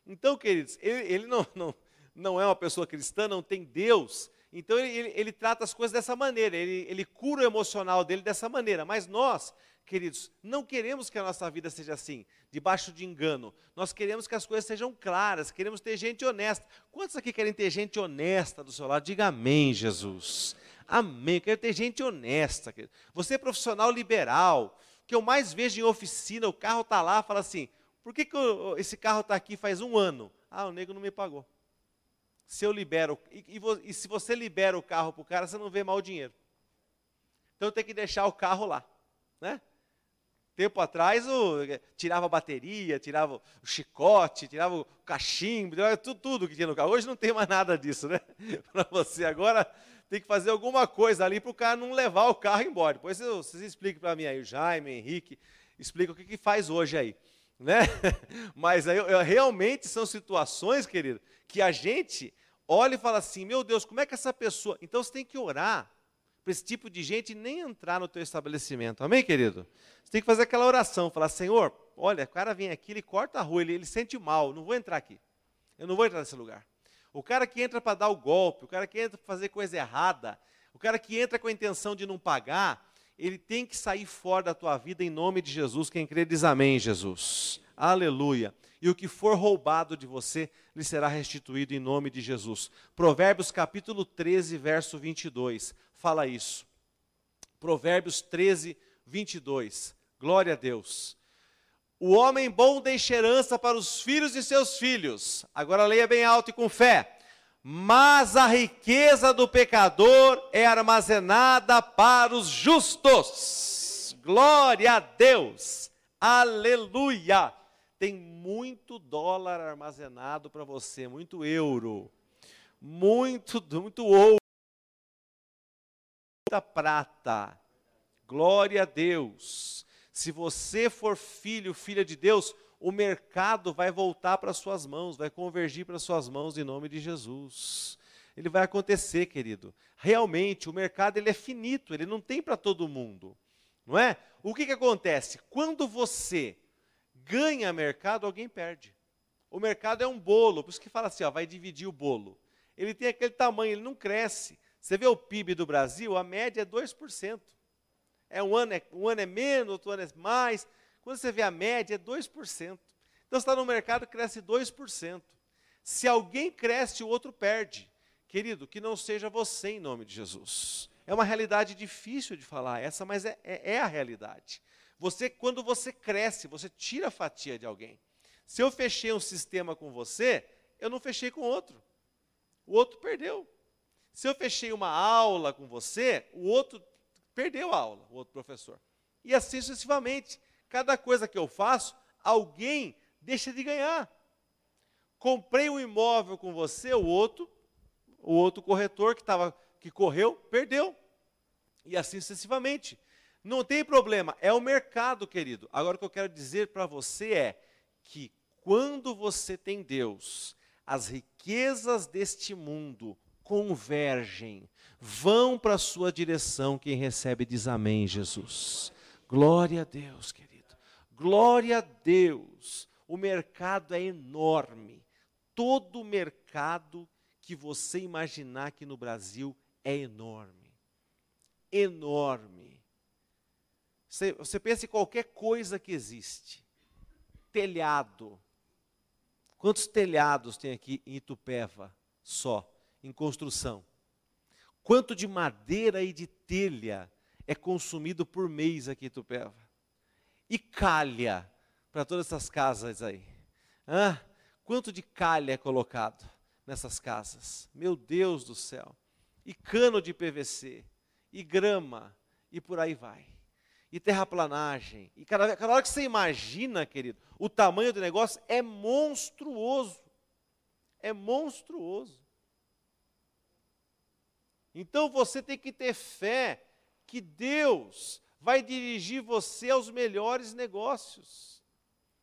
Então, queridos, ele, ele não, [LAUGHS] não, não é uma pessoa cristã, não tem Deus, então ele, ele, ele trata as coisas dessa maneira, ele, ele cura o emocional dele dessa maneira. Mas nós, queridos, não queremos que a nossa vida seja assim, debaixo de engano. Nós queremos que as coisas sejam claras, queremos ter gente honesta. Quantos aqui querem ter gente honesta do seu lado? Diga amém, Jesus. Amém. Quero ter gente honesta. Querido. Você é profissional liberal, que eu mais vejo em oficina, o carro está lá, fala assim: por que, que eu, esse carro está aqui faz um ano? Ah, o nego não me pagou se eu libero, e, e, e se você libera o carro para o cara, você não vê mal o dinheiro. Então tem que deixar o carro lá. Né? Tempo atrás, o, tirava a bateria, tirava o chicote, tirava o cachimbo, tirava tudo, tudo que tinha no carro. Hoje não tem mais nada disso, né? [LAUGHS] Para você agora tem que fazer alguma coisa ali para o cara não levar o carro embora. Depois vocês expliquem para mim aí, o Jaime, o Henrique, explica o que, que faz hoje aí. Né? [LAUGHS] Mas aí, realmente são situações, querido, que a gente olha e fala assim, meu Deus, como é que essa pessoa... Então você tem que orar para esse tipo de gente nem entrar no teu estabelecimento. Amém, querido? Você tem que fazer aquela oração, falar, Senhor, olha, o cara vem aqui, ele corta a rua, ele, ele sente mal, não vou entrar aqui. Eu não vou entrar nesse lugar. O cara que entra para dar o golpe, o cara que entra para fazer coisa errada, o cara que entra com a intenção de não pagar, ele tem que sair fora da tua vida em nome de Jesus. Quem crê diz amém, Jesus. Aleluia. E o que for roubado de você lhe será restituído em nome de Jesus. Provérbios capítulo 13, verso 22 fala isso. Provérbios 13, 22. Glória a Deus. O homem bom deixa herança para os filhos de seus filhos. Agora leia bem alto e com fé. Mas a riqueza do pecador é armazenada para os justos. Glória a Deus. Aleluia. Tem muito dólar armazenado para você, muito euro, muito, muito ouro muita prata. Glória a Deus. Se você for filho, filha de Deus, o mercado vai voltar para suas mãos, vai convergir para suas mãos em nome de Jesus. Ele vai acontecer, querido. Realmente, o mercado ele é finito, ele não tem para todo mundo. Não é? O que, que acontece? Quando você ganha mercado, alguém perde. O mercado é um bolo, por isso que fala assim, ó, vai dividir o bolo. Ele tem aquele tamanho, ele não cresce. Você vê o PIB do Brasil, a média é 2%. É um ano é, um ano é menos, outro ano é mais. Quando você vê a média, é 2%. Então está no mercado, cresce 2%. Se alguém cresce, o outro perde. Querido, que não seja você em nome de Jesus. É uma realidade difícil de falar essa, mas é, é, é a realidade. Você, quando você cresce, você tira a fatia de alguém. Se eu fechei um sistema com você, eu não fechei com outro. O outro perdeu. Se eu fechei uma aula com você, o outro perdeu a aula, o outro professor. E assim sucessivamente. Cada coisa que eu faço, alguém deixa de ganhar. Comprei um imóvel com você, o outro, o outro corretor que estava que correu, perdeu. E assim sucessivamente. Não tem problema, é o mercado, querido. Agora o que eu quero dizer para você é que quando você tem Deus, as riquezas deste mundo convergem, vão para a sua direção. Quem recebe diz amém, Jesus. Glória a Deus, querido. Glória a Deus. O mercado é enorme. Todo mercado que você imaginar aqui no Brasil é enorme. Enorme. Você, você pensa em qualquer coisa que existe. Telhado. Quantos telhados tem aqui em Itupeva só? em construção. Quanto de madeira e de telha é consumido por mês aqui em Tupéva? E calha para todas essas casas aí? Hã? Quanto de calha é colocado nessas casas? Meu Deus do céu! E cano de PVC, e grama, e por aí vai. E terraplanagem. E cada, cada hora que você imagina, querido, o tamanho do negócio é monstruoso. É monstruoso. Então você tem que ter fé que Deus vai dirigir você aos melhores negócios.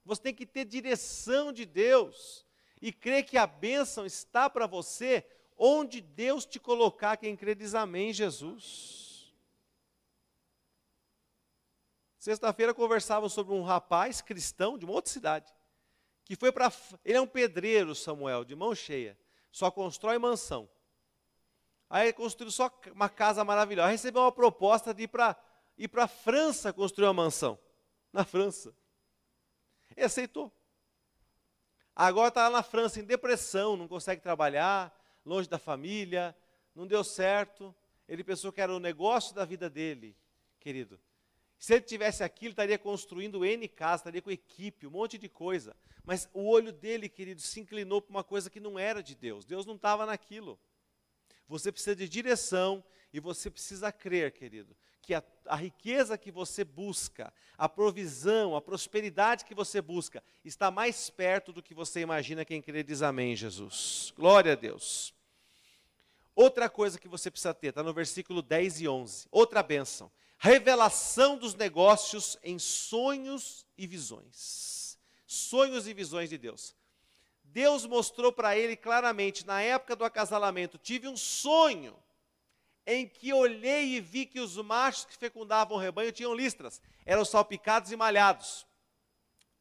Você tem que ter direção de Deus e crer que a bênção está para você onde Deus te colocar. Quem crê diz amém, Jesus. Sexta-feira conversávamos sobre um rapaz cristão de uma outra cidade, que foi para. Ele é um pedreiro, Samuel, de mão cheia, só constrói mansão. Aí construiu só uma casa maravilhosa. Recebeu uma proposta de ir para ir para a França construir uma mansão. Na França. E aceitou. Agora está lá na França em depressão, não consegue trabalhar, longe da família, não deu certo. Ele pensou que era o negócio da vida dele, querido. Se ele tivesse aqui, ele estaria construindo N casa, estaria com equipe, um monte de coisa. Mas o olho dele, querido, se inclinou para uma coisa que não era de Deus. Deus não estava naquilo. Você precisa de direção e você precisa crer, querido, que a, a, riqueza que você busca, a provisão, a prosperidade que você busca, está mais perto do que você imagina. Quem crê diz amém, Jesus. Glória a Deus. Outra coisa que você precisa ter, está no versículo 10 e 11. Outra bênção. Revelação dos negócios em sonhos e visões. Sonhos e visões de Deus. Deus mostrou para ele claramente, na época do acasalamento, tive um sonho em que olhei e vi que os machos que fecundavam o rebanho tinham listras, eram salpicados e malhados.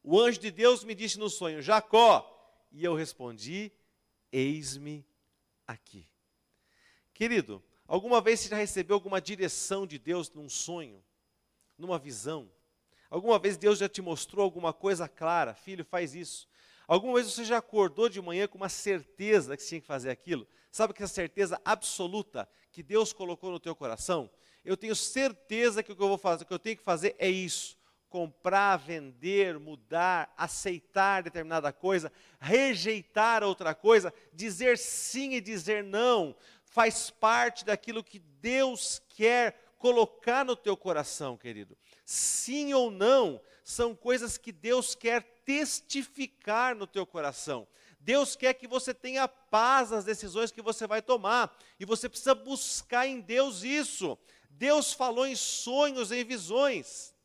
O anjo de Deus me disse no sonho: Jacó. E eu respondi: Eis-me aqui. Querido, alguma vez você já recebeu alguma direção de Deus num sonho, numa visão? Alguma vez Deus já te mostrou alguma coisa clara? Filho, faz isso. Alguma vez você já acordou de manhã com uma certeza que tinha que fazer aquilo? Sabe que essa certeza absoluta que Deus colocou no teu coração? Eu tenho certeza que o que eu vou fazer, o que eu tenho que fazer é isso: comprar, vender, mudar, aceitar determinada coisa, rejeitar outra coisa, dizer sim e dizer não, faz parte daquilo que Deus quer colocar no teu coração, querido. Sim ou não são coisas que Deus quer testificar no teu coração. Deus quer que você tenha paz nas decisões que você vai tomar, e você precisa buscar em Deus isso. Deus falou em sonhos, em visões.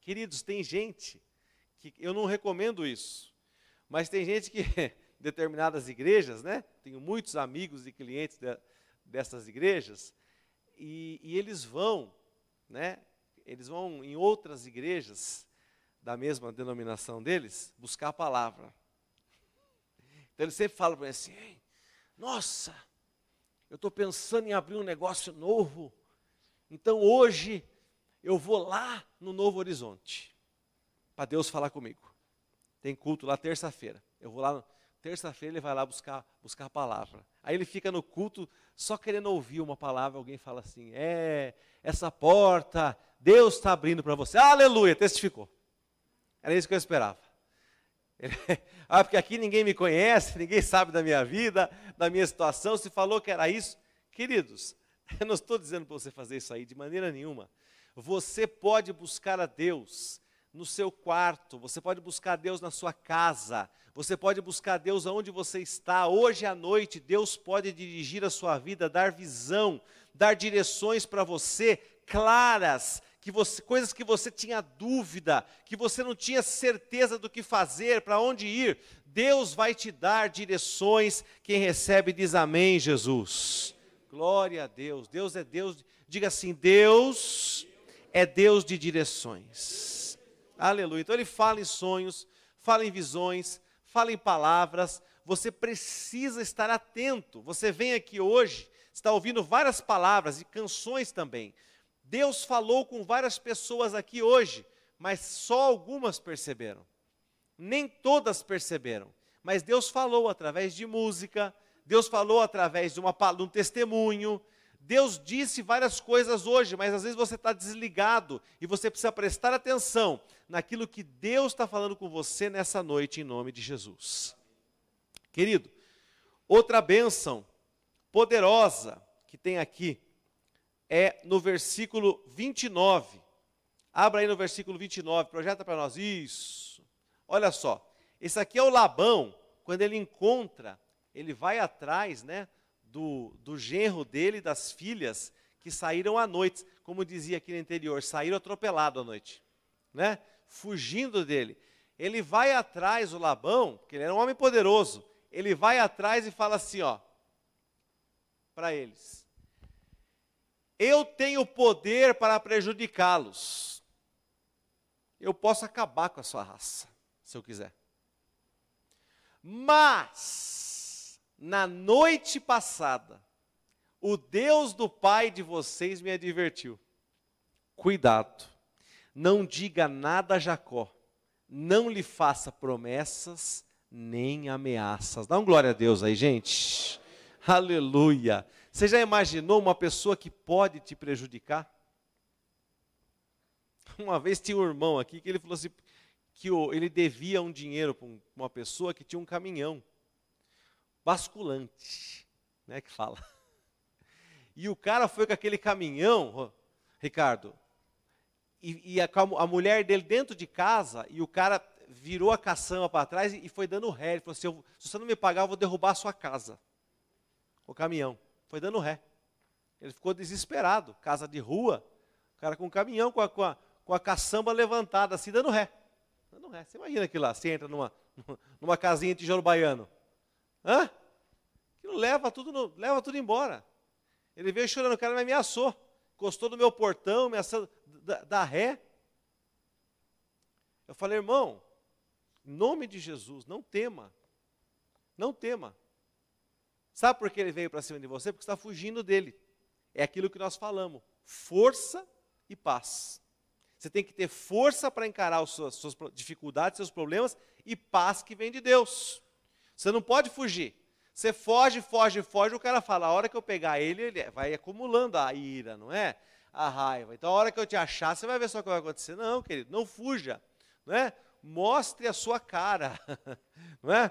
Queridos, tem gente que eu não recomendo isso, mas tem gente que [LAUGHS] determinadas igrejas, né? Tenho muitos amigos e clientes de, dessas igrejas e, e eles vão, né? Eles vão em outras igrejas da mesma denominação deles buscar a palavra. Então ele sempre fala para mim assim: Nossa, eu estou pensando em abrir um negócio novo. Então hoje eu vou lá no Novo Horizonte para Deus falar comigo. Tem culto lá terça-feira. Eu vou lá, terça-feira ele vai lá buscar, buscar a palavra. Aí ele fica no culto só querendo ouvir uma palavra. Alguém fala assim: É, essa porta, Deus está abrindo para você. Aleluia, testificou. Era isso que eu esperava. [LAUGHS] ah, porque aqui ninguém me conhece, [LAUGHS] ninguém sabe da minha vida, da minha situação. Se falou que era isso, queridos, [LAUGHS] eu não estou dizendo para você fazer isso aí de maneira nenhuma. Você pode buscar a Deus no seu quarto, você pode buscar Deus na sua casa, você pode buscar Deus aonde você está. Hoje à noite, Deus pode dirigir a sua vida, dar visão, dar direções para você claras, que você, coisas que você tinha dúvida, que você não tinha certeza do que fazer, para onde ir, Deus vai te dar direções. Quem recebe diz amém, Jesus. Glória a Deus. Deus é Deus, diga assim: Deus é Deus de direções. Aleluia. Então ele fala em sonhos, fala em visões, fala em palavras. Você precisa estar atento. Você vem aqui hoje, está ouvindo várias palavras e canções também. Deus falou com várias pessoas aqui hoje, mas só algumas perceberam. Nem todas perceberam. Mas Deus falou através de música, Deus falou através de, uma, de um testemunho. Deus disse várias coisas hoje, mas às vezes você está desligado e você precisa prestar atenção naquilo que Deus está falando com você nessa noite, em nome de Jesus. Querido, outra bênção poderosa que tem aqui é no versículo 29. Abra aí no versículo 29, projeta para nós. Isso. Olha só. Esse aqui é o Labão, quando ele encontra, ele vai atrás, né, do, do genro dele, das filhas, que saíram à noite, como dizia aqui no interior, saíram atropelados à noite, né, fugindo dele. Ele vai atrás, o Labão, porque ele era um homem poderoso, ele vai atrás e fala assim, ó, para eles: eu tenho poder para prejudicá-los. Eu posso acabar com a sua raça, se eu quiser. Mas, na noite passada, o Deus do pai de vocês me advertiu: cuidado, não diga nada a Jacó, não lhe faça promessas nem ameaças. Dá um glória a Deus aí, gente. Aleluia. Você já imaginou uma pessoa que pode te prejudicar? [LAUGHS] Uma vez tinha um irmão aqui que ele falou assim, que ele devia um dinheiro para uma pessoa que tinha um caminhão basculante, né, que fala. [LAUGHS] E o cara foi com aquele caminhão Ricardo, e, e a, a, mulher dele dentro de casa, e o cara virou a caçamba para trás e, e, foi dando ré. Ele falou assim: se você não me pagar, eu vou derrubar a sua casa. O caminhão. Foi dando ré. Ele ficou desesperado. Casa de rua, o cara com o caminhão, com a, com a, com a caçamba levantada, assim, dando ré. Dando ré. Você imagina aquilo lá, você entra numa, [LAUGHS] numa casinha de tijolo baiano. Hã? Aquilo leva tudo, no, leva tudo embora. Ele veio chorando, o cara me ameaçou. Encostou no meu portão, ameaçando da, da ré. Eu falei, irmão, em nome de Jesus, não tema. Não tema. Sabe por que ele veio para cima de você? Porque está fugindo dele. É aquilo que nós falamos: força e paz. Você tem que ter força para encarar as suas, suas dificuldades, seus problemas e paz que vem de Deus. Você não pode fugir. Você foge, foge, foge, o cara fala, a hora que eu pegar ele, ele vai acumulando a ira, não é? A raiva. Então a hora que eu te achar, você vai ver só o que vai acontecer. Não, querido, não fuja, não é? Mostre a sua cara, [LAUGHS] não é?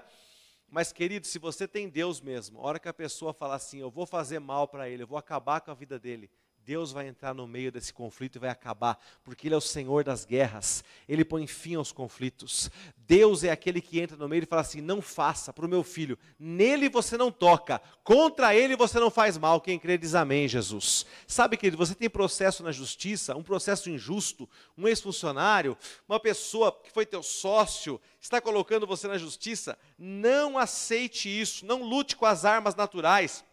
Mas, querido, se você tem Deus mesmo, a hora que a pessoa fala assim, eu vou fazer mal para ele, eu vou acabar com a vida dele, Deus vai entrar no meio desse conflito e vai acabar, porque Ele é o Senhor das guerras, Ele põe fim aos conflitos. Deus é aquele que entra no meio e fala assim: não faça para o meu filho, nele você não toca, contra ele você não faz mal. Quem crê diz amém, Jesus. Sabe, querido, você tem processo na justiça, um processo injusto, um ex-funcionário, uma pessoa que foi teu sócio, está colocando você na justiça, não aceite isso, não lute com as armas naturais.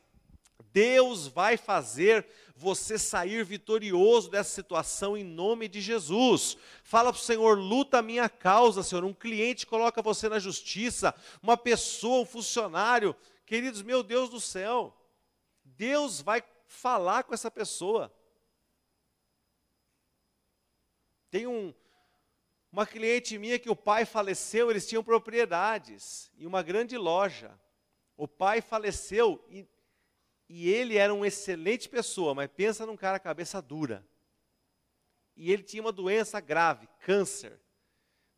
Deus vai fazer você sair vitorioso dessa situação em nome de Jesus. Fala para o Senhor, luta a minha causa, Senhor. Um cliente coloca você na justiça, uma pessoa, um funcionário. Queridos, meu Deus do céu, Deus vai falar com essa pessoa. Tem um, uma cliente minha que o pai faleceu, eles tinham propriedades em uma grande loja. O pai faleceu e e ele era uma excelente pessoa, mas pensa num cara cabeça dura. E ele tinha uma doença grave, câncer.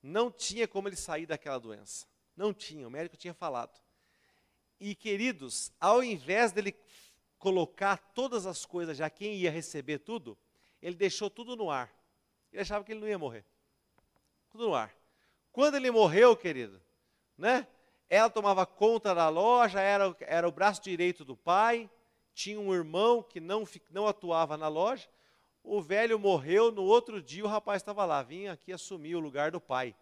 Não tinha como ele sair daquela doença. Não tinha, o médico tinha falado. E queridos, ao invés dele colocar todas as coisas, já quem ia receber tudo, ele deixou tudo no ar. Ele achava que ele não ia morrer. Tudo no ar. Quando ele morreu, querido, né? Ela tomava conta da loja, era, era o braço direito do pai, tinha um irmão que não, não atuava na loja, o velho morreu, no outro dia o rapaz estava lá, vinha aqui assumir o lugar do pai.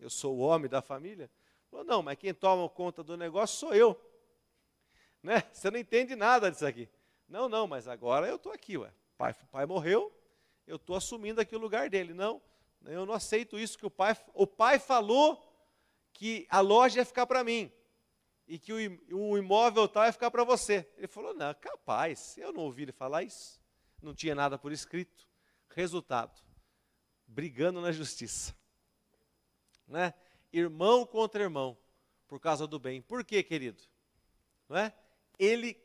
Eu sou o homem da família? Falou, não, mas quem toma conta do negócio sou eu. [LAUGHS] Né? Você não entende nada disso aqui. Não, não, mas agora eu estou aqui, ué. Pai, pai morreu, eu estou assumindo aqui o lugar dele. Não, eu não aceito isso que o pai, o pai falou que a loja ia ficar para mim e que o imóvel tal ia ficar para você. Ele falou: não, capaz, eu não ouvi ele falar isso. Não tinha nada por escrito. Resultado: brigando na [LAUGHS] justiça. Né? Irmão contra irmão, por causa do bem. Por quê, querido? Não é? Ele,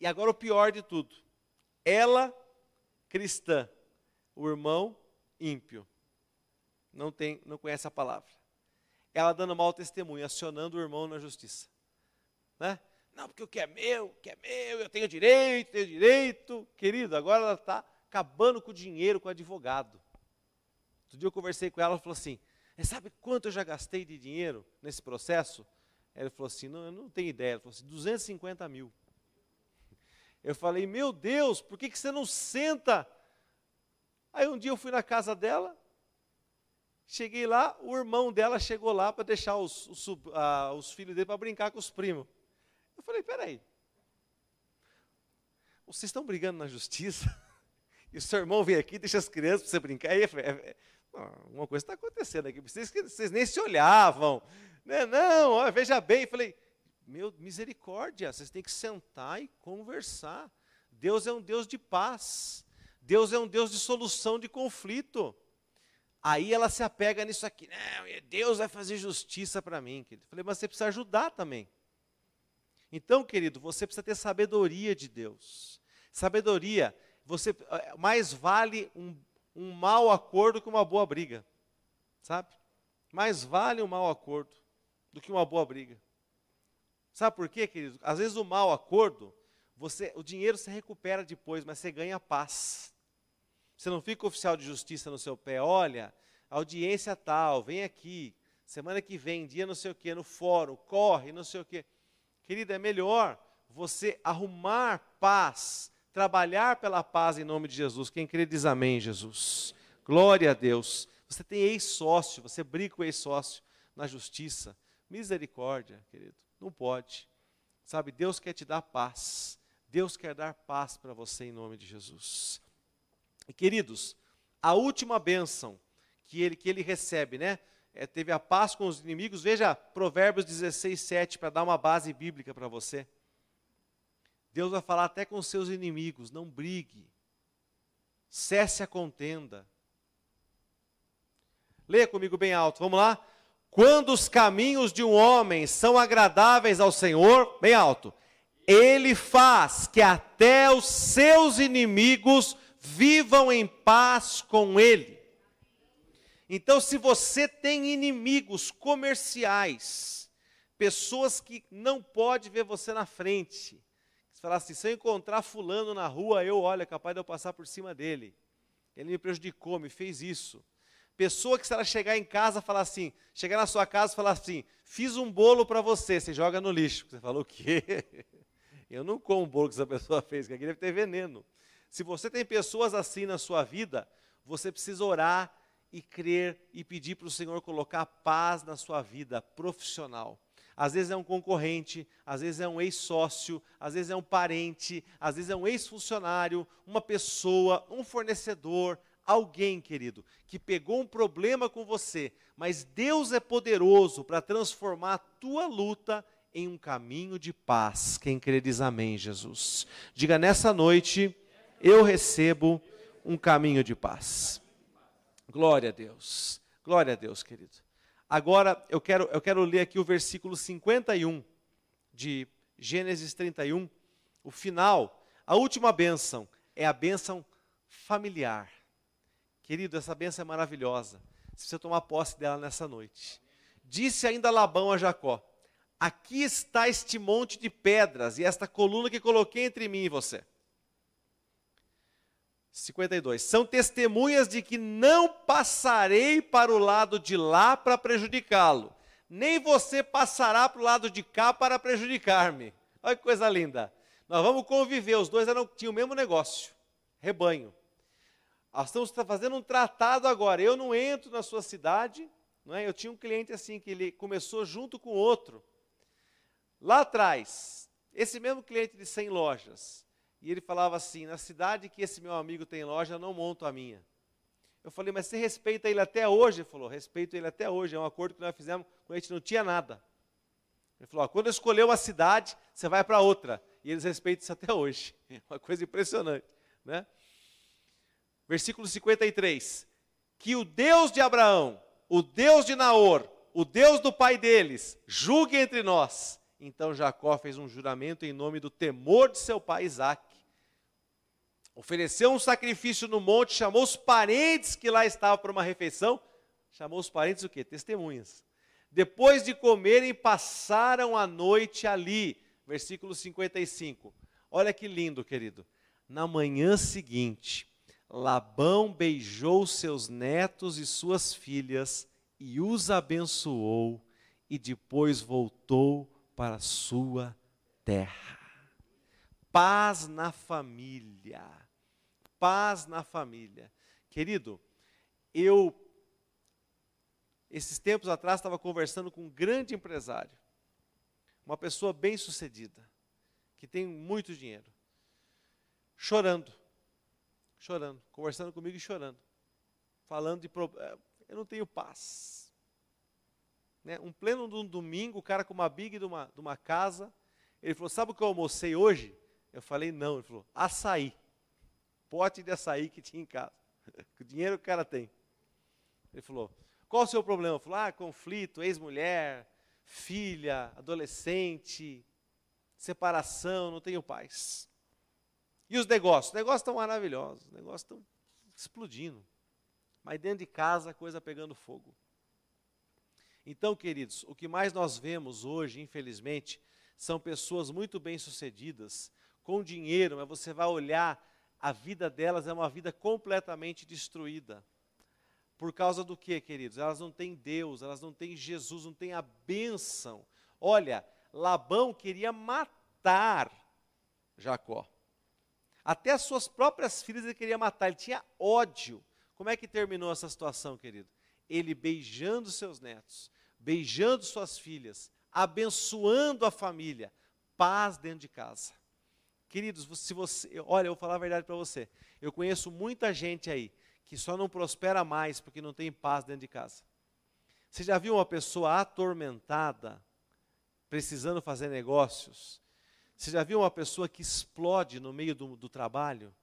e agora o pior de tudo: ela, cristã, o irmão, ímpio. Não, tem, não conhece a palavra ela dando mau testemunho, acionando o irmão na justiça. Né? Não, porque o que é meu, o que é meu, eu tenho direito, tenho direito. Querido, agora ela está acabando com o dinheiro com o advogado. Outro dia eu conversei com ela, ela falou assim, sabe quanto eu já gastei de dinheiro nesse processo? Ela falou assim, não, eu não tenho ideia. Ela falou assim, 250 mil. Eu falei, meu Deus, por que, que você não senta? Aí um dia eu fui na casa dela, Cheguei lá, o irmão dela chegou lá para deixar os, os, uh, os filhos dele para brincar com os primos. Eu falei, peraí, vocês estão brigando na justiça? [LAUGHS] E o seu irmão vem aqui, deixa as crianças para você brincar. Aí eu falei, é, é, uma coisa está acontecendo aqui, vocês, vocês nem se olhavam. Né? Não, ó, veja bem. Eu falei, meu, misericórdia, vocês têm que sentar e conversar. Deus é um Deus de paz. Deus é um Deus de solução de conflito. Aí ela se apega nisso aqui. Não, Deus vai fazer justiça para mim. Querido. Falei, mas você precisa ajudar também. Então, querido, você precisa ter sabedoria de Deus. Sabedoria, você eh, mais vale um, um mau acordo que uma boa briga. Sabe? Mais vale um mau acordo do que uma boa briga. Sabe por quê, querido? Às vezes o mau acordo, você, o dinheiro se recupera depois, mas você ganha paz. Você não fica oficial de justiça no seu pé, olha, audiência tal, vem aqui, semana que vem, dia não sei o quê, no fórum, corre, não sei o quê. Querida, é melhor você arrumar paz, trabalhar pela paz em nome de Jesus. Quem crê diz amém, Jesus. Glória a Deus. Você tem ex-sócio, você briga com ex-sócio na justiça. Misericórdia, querido. Não pode. Sabe, Deus quer te dar paz. Deus quer dar paz para você em nome de Jesus. Queridos, a última bênção que ele, que ele recebe, né? É, teve a paz com os inimigos. Veja Provérbios 16, 7, para dar uma base bíblica para você. Deus vai falar até com seus inimigos: não brigue, cesse a contenda. Leia comigo bem alto, vamos lá? Quando os caminhos de um homem são agradáveis ao Senhor, bem alto, ele faz que até os seus inimigos vivam em paz com ele. Então, se você tem inimigos comerciais, pessoas que não pode ver você na frente, você fala assim, se eu encontrar fulano na rua, eu, olha, é capaz de eu passar por cima dele. Ele me prejudicou, me fez isso. Pessoa que se ela chegar em casa, falar assim, chegar na sua casa e falar assim, fiz um bolo para você, você joga no lixo. Você fala, o quê? [LAUGHS] Eu não como o bolo que essa pessoa fez, que aqui deve ter veneno. Se você tem pessoas assim na sua vida, você precisa orar e crer e pedir para o Senhor colocar paz na sua vida profissional. Às vezes é um concorrente, às vezes é um ex-sócio, às vezes é um parente, às vezes é um ex-funcionário, uma pessoa, um fornecedor, alguém, querido, que pegou um problema com você, mas Deus é poderoso para transformar a tua luta em um caminho de paz. Quem crê diz amém, Jesus. Diga nessa noite, eu recebo um caminho de paz. Glória a Deus. Glória a Deus, querido. Agora eu quero, eu quero ler aqui o versículo 51 de Gênesis 31, o final, a última bênção é a bênção familiar. Querido, essa bênção é maravilhosa. Se você tomar posse dela nessa noite. Disse ainda Labão a Jacó: Aqui está este monte de pedras e esta coluna que coloquei entre mim e você. 52. São testemunhas de que não passarei para o lado de lá para prejudicá-lo, nem você passará para o lado de cá para prejudicar-me. Olha que coisa linda. Nós vamos conviver, os dois eram, tinham o mesmo negócio, rebanho. Nós estamos fazendo um tratado agora. Eu não entro na sua cidade, não é? Eu tinha um cliente assim que ele começou junto com outro. Lá atrás, esse mesmo cliente de 100 lojas, e ele falava assim: na cidade que esse meu amigo tem loja, não monto a minha. Eu falei, mas você respeita ele até hoje? Ele falou, respeito ele até hoje. É um acordo que nós fizemos quando a gente não tinha nada. Ele falou, quando eu escolher uma cidade, você vai para outra. E eles respeitam isso até hoje. [LAUGHS] Uma coisa impressionante. Né? Versículo 53. Que o Deus de Abraão, o Deus de Naor, o Deus do pai deles, julgue entre nós. Então Jacó fez um juramento em nome do temor de seu pai Isaac ofereceu um sacrifício no monte, chamou os parentes que lá estavam para uma refeição, chamou os parentes o quê? Testemunhas. Depois de comerem, passaram a noite ali. Versículo 55. Olha que lindo, querido. Na manhã seguinte, Labão beijou seus netos e suas filhas e os abençoou, e depois voltou para sua terra. Paz na família paz na família. Querido, eu, esses tempos atrás, estava conversando com um grande empresário, uma pessoa bem sucedida, que tem muito dinheiro, chorando, chorando, conversando comigo e chorando, falando de eh, eu não tenho paz. Né? Um pleno de um domingo, o cara com uma big de uma, de uma casa, ele falou: Sabe o que eu almocei hoje? Eu falei: Não. Ele falou: Açaí pote de açaí que tinha em casa. [LAUGHS] o dinheiro que o cara tem. Ele falou: qual o seu problema? Eu falei: ah, conflito, ex-mulher, filha, adolescente, separação, não tenho paz. E os negócios? Os negócios estão maravilhosos, os negócios estão explodindo. Mas dentro de casa a coisa pegando fogo. Então, queridos, o que mais nós vemos hoje, infelizmente, são pessoas muito bem-sucedidas, com dinheiro, mas você vai olhar a vida delas é uma vida completamente destruída. Por causa do que, queridos? Elas não têm Deus, elas não têm Jesus, não têm a bênção. Olha, Labão queria matar Jacó. Até as suas próprias filhas ele queria matar, ele tinha ódio. Como é que terminou essa situação, querido? Ele beijando seus netos, beijando suas filhas, abençoando a família, paz dentro de casa. Queridos, se você, olha, eu vou falar a verdade para você. Eu conheço muita gente aí que só não prospera mais porque não tem paz dentro de casa. Você já viu uma pessoa atormentada, precisando fazer negócios? Você já viu uma pessoa que explode no meio do, do trabalho?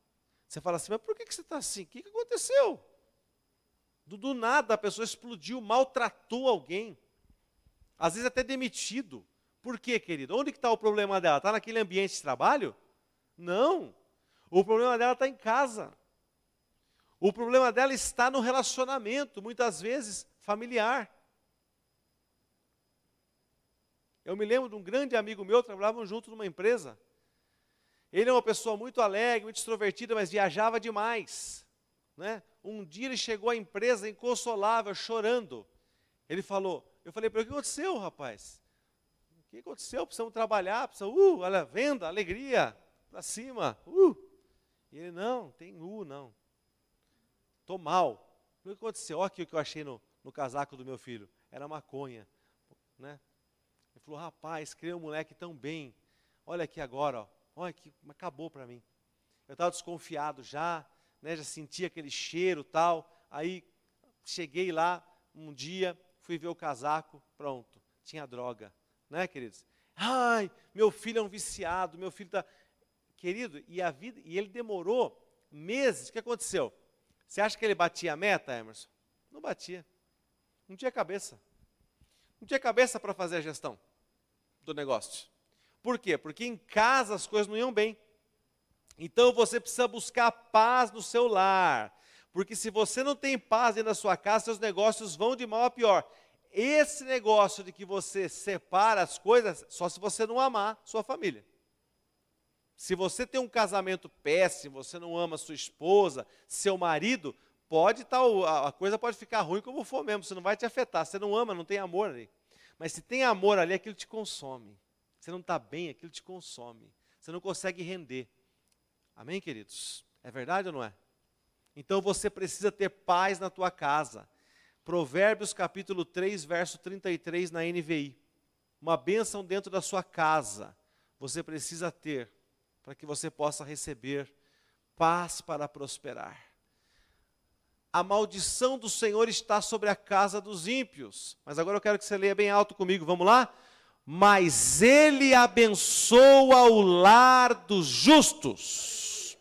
Você fala assim, mas por que, que você está assim? O que, que aconteceu? Do, do nada a pessoa explodiu, maltratou alguém. Às vezes até demitido. Por quê, querido? Onde que está o problema dela? Está naquele ambiente de trabalho? Não. O problema dela está em casa. O problema dela está no relacionamento, muitas vezes familiar. Eu me lembro de um grande amigo meu, trabalhavam juntos numa empresa. Ele é uma pessoa muito alegre, muito extrovertida, mas viajava demais. Né? Um dia ele chegou à empresa inconsolável, chorando. Ele falou, eu falei para o que aconteceu, rapaz? O que aconteceu? Precisamos trabalhar, precisamos, uh, olha, venda, alegria, para cima, uh. E ele, não, tem U, não. Estou mal. O que aconteceu? Olha aqui o que eu achei no, no casaco do meu filho. Era maconha. Né? Ele falou, rapaz, criei um moleque tão bem. Olha aqui agora, ó. olha que acabou para mim. Eu estava desconfiado já, né, já sentia aquele cheiro tal. Aí cheguei lá um dia, fui ver o casaco, pronto, tinha droga. Né, queridos? Ai, meu filho é um viciado, meu filho está. Querido, e a vida, e ele demorou meses. O que aconteceu? Você acha que ele batia a meta, Emerson? Não batia. Não tinha cabeça. Não tinha cabeça para fazer a gestão do negócio. Por quê? Porque em casa as coisas não iam bem. Então você precisa buscar paz no seu lar. Porque se você não tem paz dentro da sua casa, seus negócios vão de mal a pior. Esse negócio de que você separa as coisas, só se você não amar sua família. Se você tem um casamento péssimo, você não ama sua esposa, seu marido, pode estar, tá, a coisa pode ficar ruim como for mesmo, você não vai te afetar. Você não ama, não tem amor ali. Mas se tem amor ali, aquilo te consome. Você não está bem, aquilo te consome. Você não consegue render. Amém, queridos? É verdade ou não é? Então você precisa ter paz na tua casa. Provérbios capítulo 3, verso 33 na NVI. Uma bênção dentro da sua casa. Você precisa ter para que você possa receber paz para prosperar. A maldição do Senhor está sobre a casa dos ímpios. Mas agora eu quero que você leia bem alto comigo, vamos lá? Mas ele abençoa o lar dos justos.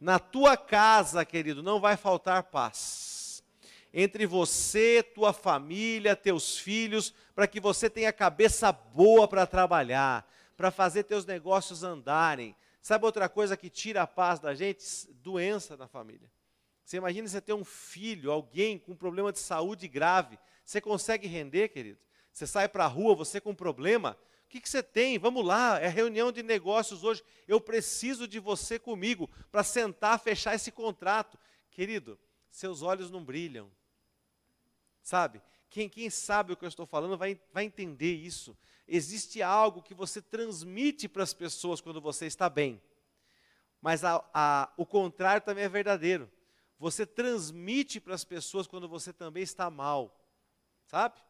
Na tua casa, querido, não vai faltar paz. Entre você, tua família, teus filhos, para que você tenha cabeça boa para trabalhar, para fazer teus negócios andarem, Sabe outra coisa que tira a paz da gente? Doença na família. Você imagina você ter um filho, alguém com um problema de saúde grave. Você consegue render, querido? Você sai para a rua, você com problema. O que, que você tem? Vamos lá, é reunião de negócios hoje. Eu preciso de você comigo para sentar, fechar esse contrato. Querido, seus olhos não brilham. Sabe? Quem, quem sabe o que eu estou falando vai, vai entender isso existe algo que você transmite para as pessoas quando você está bem. Mas a, a, o contrário também é verdadeiro. Você transmite para as pessoas quando você também está mal. Sabe?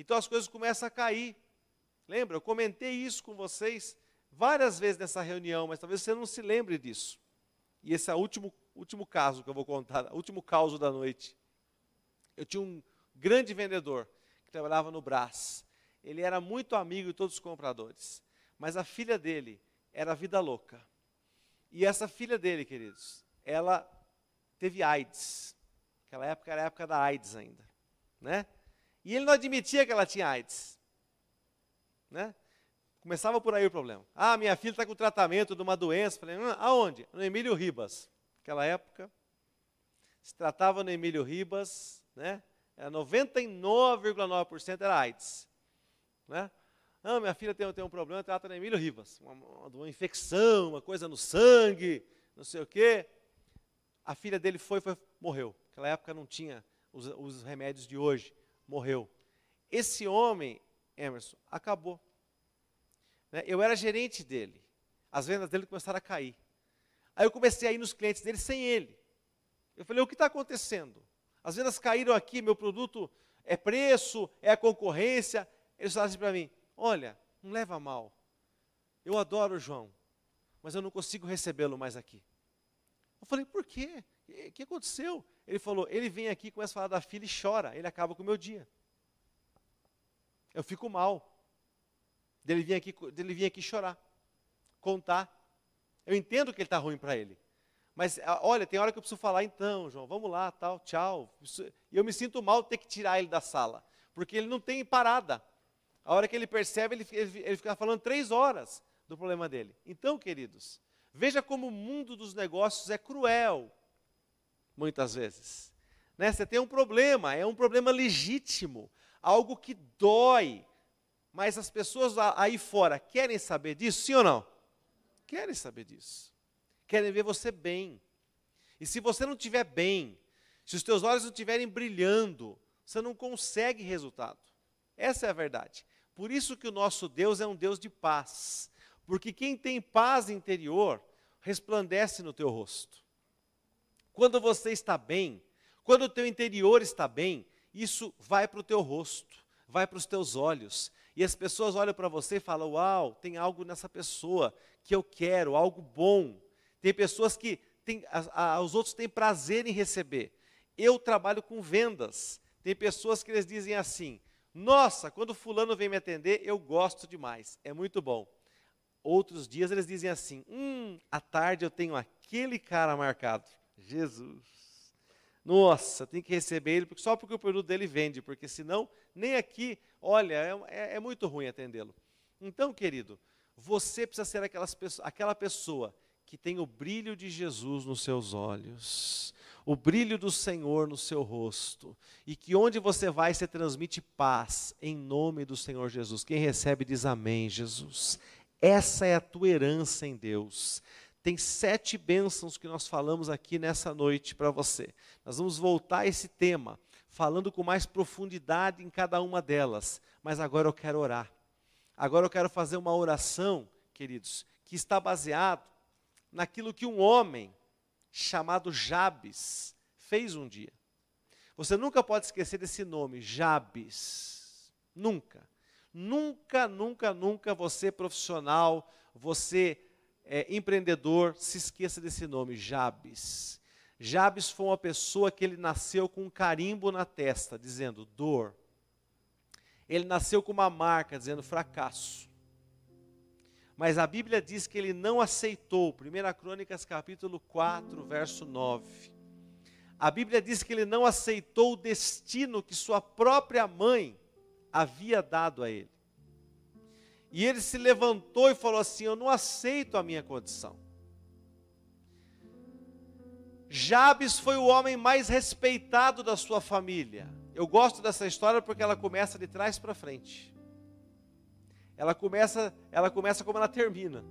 Então as coisas começam a cair. Lembra? Eu comentei isso com vocês várias vezes nessa reunião, mas talvez você não se lembre disso. E esse é o último, último caso que eu vou contar, o último caso da noite. Eu tinha um grande vendedor que trabalhava no Brás ele era muito amigo de todos os compradores. Mas a filha dele era vida louca. E essa filha dele, queridos, ela teve AIDS. Aquela época era a época da AIDS ainda, né? E ele não admitia que ela tinha AIDS, né? Começava por aí o problema. Ah, minha filha está com tratamento de uma doença. Falei, ah, aonde? No Emílio Ribas. Naquela época, se tratava no Emílio Ribas, né? 99,9% era AIDS. Né? Não, minha filha tem, tem um problema, trata na Emílio Rivas. Uma, uma, uma, infecção, uma coisa no sangue, não sei o quê. a filha dele foi, foi morreu. Naquela época não tinha os, os remédios de hoje, morreu. Esse homem, Emerson, acabou. Né? Eu era gerente dele. As vendas dele começaram a cair. Aí eu comecei a ir nos clientes dele sem ele. Eu falei, o que está acontecendo? As vendas caíram aqui, meu produto é preço, é a concorrência. Eles falaram assim para mim, olha, não leva mal. Eu adoro o João, mas eu não consigo recebê-lo mais aqui. Eu falei, por quê? O que aconteceu? Ele falou, ele vem aqui, começa a falar da filha e chora, ele acaba com o meu dia. Eu fico mal. Dele vir aqui, dele vir aqui chorar, contar. Eu entendo que ele está ruim para ele. Mas olha, tem hora que eu preciso falar, então, João, vamos lá, tal, tchau. E eu me sinto mal ter que tirar ele da sala, porque ele não tem parada. A hora que ele percebe, ele, ele, ele fica falando três horas do problema dele. Então, queridos, veja como o mundo dos negócios é cruel, muitas vezes. Né? Você tem um problema, é um problema legítimo, algo que dói, mas as pessoas aí fora querem saber disso, sim ou não? Querem saber disso. Querem ver você bem. E se você não estiver bem, se os teus olhos não estiverem brilhando, você não consegue resultado. Essa é a verdade. Por isso que o nosso Deus é um Deus de paz. Porque quem tem paz interior resplandece no teu rosto. Quando você está bem, quando o teu interior está bem, isso vai para o teu rosto, vai para os teus olhos. E as pessoas olham para você e falam: Uau, tem algo nessa pessoa que eu quero, algo bom. Tem pessoas que tem, a, a, os outros têm prazer em receber. Eu trabalho com vendas. Tem pessoas que eles dizem assim: Nossa, quando fulano vem me atender, eu gosto demais, é muito bom. Outros dias eles dizem assim: Hum, à tarde eu tenho aquele cara marcado. Jesus. Nossa, tem que receber ele só porque o produto dele vende, porque senão, nem aqui, olha, é, é, é muito ruim atendê-lo. Então, querido, você precisa ser aquelas, aquela pessoa que tem o brilho de Jesus nos seus olhos, o brilho do Senhor no seu rosto, e que onde você vai, você transmite paz, em nome do Senhor Jesus. Quem recebe diz amém, Jesus. Essa é a tua herança em Deus. Tem sete bênçãos que nós falamos aqui nessa noite para você. Nós vamos voltar a esse tema, falando com mais profundidade em cada uma delas. Mas agora eu quero orar. Agora eu quero fazer uma oração, queridos, que está baseado naquilo que um homem chamado Jabes fez um dia. Você nunca pode esquecer desse nome, Jabes. Nunca. Nunca, nunca, nunca você profissional, você é, empreendedor, se esqueça desse nome, Jabes. Jabes foi uma pessoa que ele nasceu com um carimbo na testa, dizendo dor. Ele nasceu com uma marca, dizendo fracasso. Mas a Bíblia diz que ele não aceitou, 1 Crônicas capítulo 4, verso 9. A Bíblia diz que ele não aceitou o destino que sua própria mãe havia dado a ele. E ele se levantou e falou assim: Eu não aceito a minha condição. Jabes foi o homem mais respeitado da sua família. Eu gosto dessa história porque ela começa de trás para frente. Ela começa, ela começa como ela termina.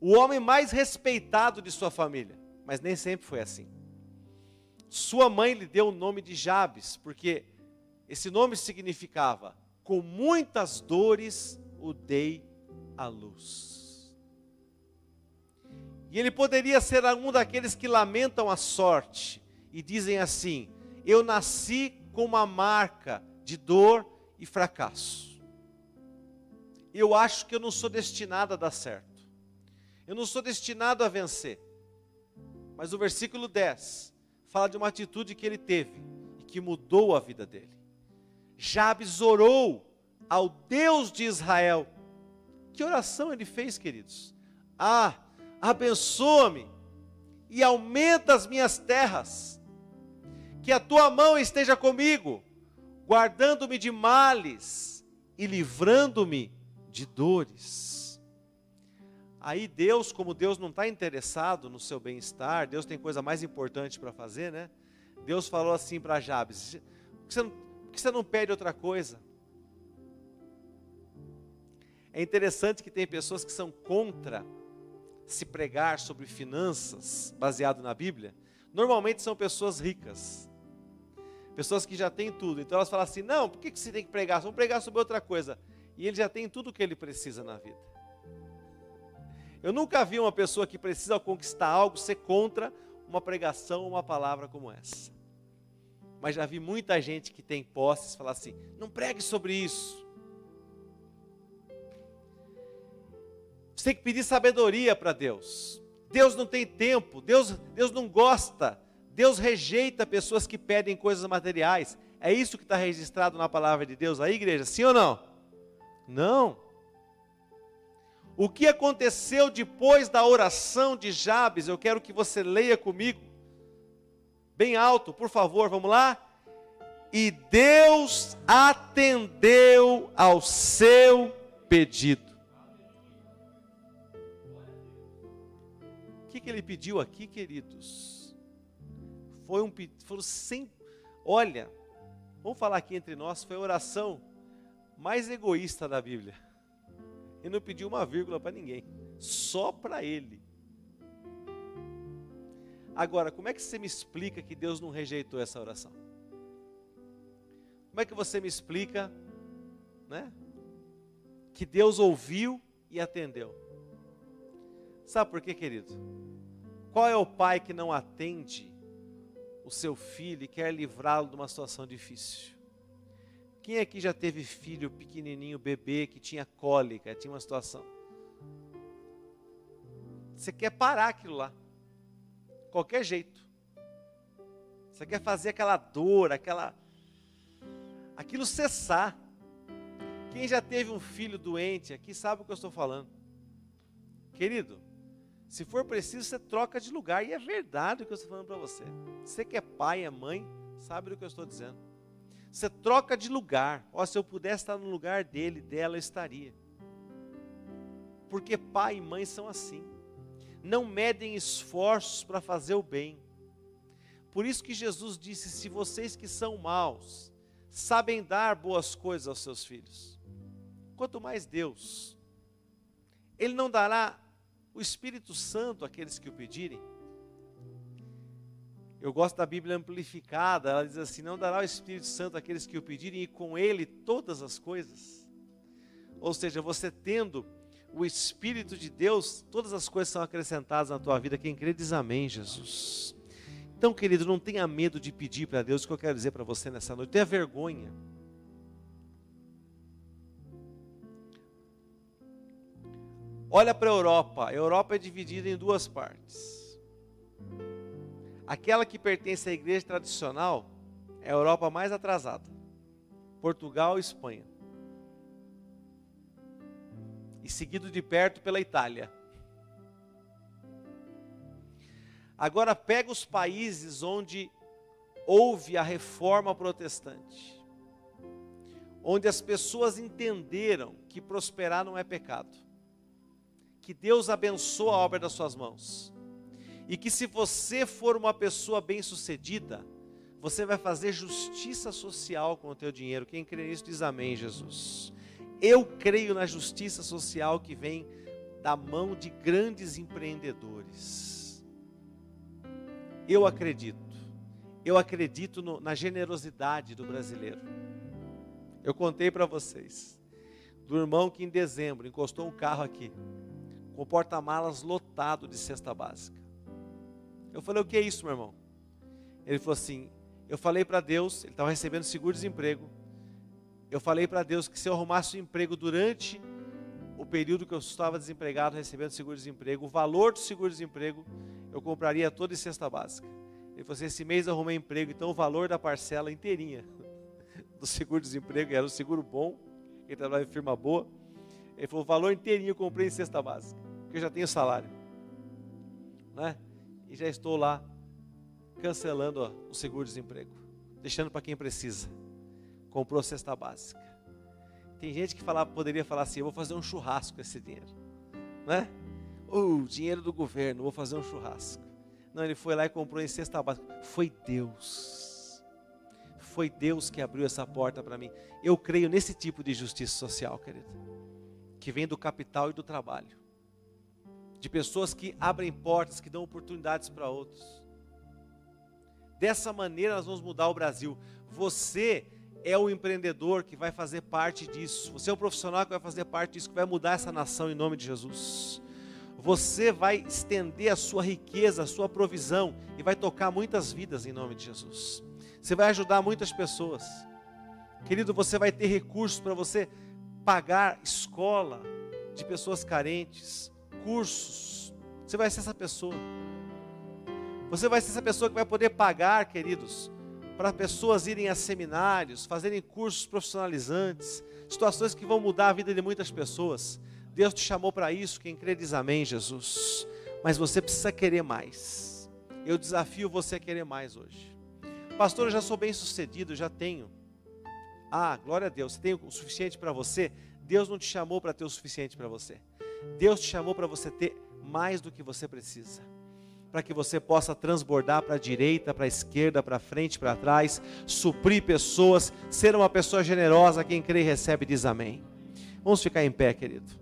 O homem mais respeitado de sua família, mas nem sempre foi assim. Sua mãe lhe deu o nome de Jabes, porque esse nome significava com muitas dores o dei à luz. E ele poderia ser um daqueles que lamentam a sorte e dizem assim: Eu nasci com uma marca de dor e fracasso. Eu acho que eu não sou destinado a dar certo. Eu não sou destinado a vencer. Mas o versículo 10 fala de uma atitude que ele teve e que mudou a vida dele. Jabes orou ao Deus de Israel. Que oração ele fez, queridos? Ah, abençoa-me e aumenta as minhas terras. Que a tua mão esteja comigo, guardando-me de males e livrando-me de dores. Aí Deus, como Deus não está interessado no seu bem-estar, Deus tem coisa mais importante para fazer, né? Deus falou assim para Jabes: você não, que você não pede outra coisa? É interessante que tem pessoas que são contra se pregar sobre finanças baseado na Bíblia, normalmente são pessoas ricas. Pessoas que já têm tudo. Então elas falam assim: não, por que você tem que pregar? Vamos pregar sobre outra coisa. E ele já tem tudo o que ele precisa na vida. Eu nunca vi uma pessoa que precisa conquistar algo ser contra uma pregação, uma palavra como essa. Mas já vi muita gente que tem posses falar assim: não pregue sobre isso. Você tem que pedir sabedoria para Deus. Deus não tem tempo, Deus, Deus não gosta, Deus rejeita pessoas que pedem coisas materiais. É isso que está registrado na palavra de Deus aí, igreja? Sim ou não? Não. O que aconteceu depois da oração de Jabes? Eu quero que você leia comigo, bem alto, por favor, vamos lá? E Deus atendeu ao seu pedido. O que, que ele pediu aqui, queridos? Foi um pedido, sem. Olha, vamos falar aqui entre nós, foi a oração mais egoísta da Bíblia e não pediu uma vírgula para ninguém, só para ele. Agora, como é que você me explica que Deus não rejeitou essa oração? Como é que você me explica, né? Que Deus ouviu e atendeu. Sabe por quê, querido? Qual é o pai que não atende o seu filho e quer livrá-lo de uma situação difícil? Quem aqui já teve filho pequenininho, bebê, que tinha cólica, tinha uma situação? Você quer parar aquilo lá, qualquer jeito. Você quer fazer aquela dor, aquela, aquilo cessar. Quem já teve um filho doente aqui sabe o que eu estou falando. Querido, se for preciso, você troca de lugar. E é verdade o que eu estou falando para você. Você que é pai, é mãe, sabe do que eu estou dizendo. Você troca de lugar. Ó, se eu pudesse estar no lugar dele, dela, eu estaria. Porque pai e mãe são assim. Não medem esforços para fazer o bem. Por isso que Jesus disse: se vocês que são maus sabem dar boas coisas aos seus filhos, quanto mais Deus, Ele não dará o Espírito Santo àqueles que o pedirem. Eu gosto da Bíblia amplificada, ela diz assim: Não dará o Espírito Santo àqueles que o pedirem, e com ele todas as coisas. Ou seja, você tendo o Espírito de Deus, todas as coisas são acrescentadas na tua vida. Quem crê diz amém, Jesus. Então, querido, não tenha medo de pedir para Deus, o que eu quero dizer para você nessa noite. Tenha vergonha. Olha para a Europa. A Europa é dividida em duas partes. Aquela que pertence à igreja tradicional é a Europa mais atrasada. Portugal e Espanha. E seguido de perto pela Itália. Agora pega os países onde houve a reforma protestante. Onde as pessoas entenderam que prosperar não é pecado. Que Deus abençoa a obra das suas mãos e que se você for uma pessoa bem-sucedida, você vai fazer justiça social com o teu dinheiro. Quem crê nisso diz amém, Jesus. Eu creio na justiça social que vem da mão de grandes empreendedores. Eu acredito. Eu acredito no, na generosidade do brasileiro. Eu contei para vocês do irmão que em dezembro encostou um carro aqui, com porta-malas lotado de cesta básica. Eu falei, o que é isso, meu irmão? Ele falou assim: eu falei para Deus, ele estava recebendo seguro-desemprego. Eu falei para Deus que se eu arrumasse um emprego durante o período que eu estava desempregado, recebendo seguro-desemprego, o valor do seguro-desemprego, eu compraria toda a cesta básica. Ele falou assim: esse mês eu arrumei emprego, então o valor da parcela inteirinha [LAUGHS] do seguro-desemprego, era um seguro bom, ele trabalhava em firma boa. Ele falou: o valor inteirinho eu comprei em cesta básica, porque eu já tenho salário. Né? e já estou lá cancelando ó, o seguro-desemprego, deixando para quem precisa. Comprou cesta básica. Tem gente que fala, poderia falar assim: eu vou fazer um churrasco com esse dinheiro, né? O dinheiro do governo, vou fazer um churrasco. Não, ele foi lá e comprou em cesta básica. Foi Deus. Foi Deus que abriu essa porta para mim. Eu creio nesse tipo de justiça social, querido, que vem do capital e do trabalho. de pessoas que abrem portas, que dão oportunidades para outros. Dessa maneira nós vamos mudar o Brasil. Você é o empreendedor que vai fazer parte disso. Você é o profissional que vai fazer parte disso, que vai mudar essa nação em nome de Jesus. Você vai estender a sua riqueza, a sua provisão e vai tocar muitas vidas em nome de Jesus. Você vai ajudar muitas pessoas. Querido, você vai ter recursos para você pagar escola de pessoas carentes, cursos. Você vai ser essa pessoa. Você vai ser essa pessoa que vai poder pagar, queridos, para pessoas irem a seminários, fazerem cursos profissionalizantes, situações que vão mudar a vida de muitas pessoas. Deus te chamou para isso, quem crê diz amém, Jesus. Mas você precisa querer mais. Eu desafio você a querer mais hoje. Pastor, eu já sou bem sucedido, já tenho. Ah, glória a Deus, você tem o suficiente para você? Deus não te chamou para ter o suficiente para você. Deus te chamou para você ter mais do que você precisa. Para que você possa transbordar para a direita, para a esquerda, para frente, para trás, suprir pessoas, ser uma pessoa generosa. Quem crê e recebe diz amém. Vamos ficar em pé, querido.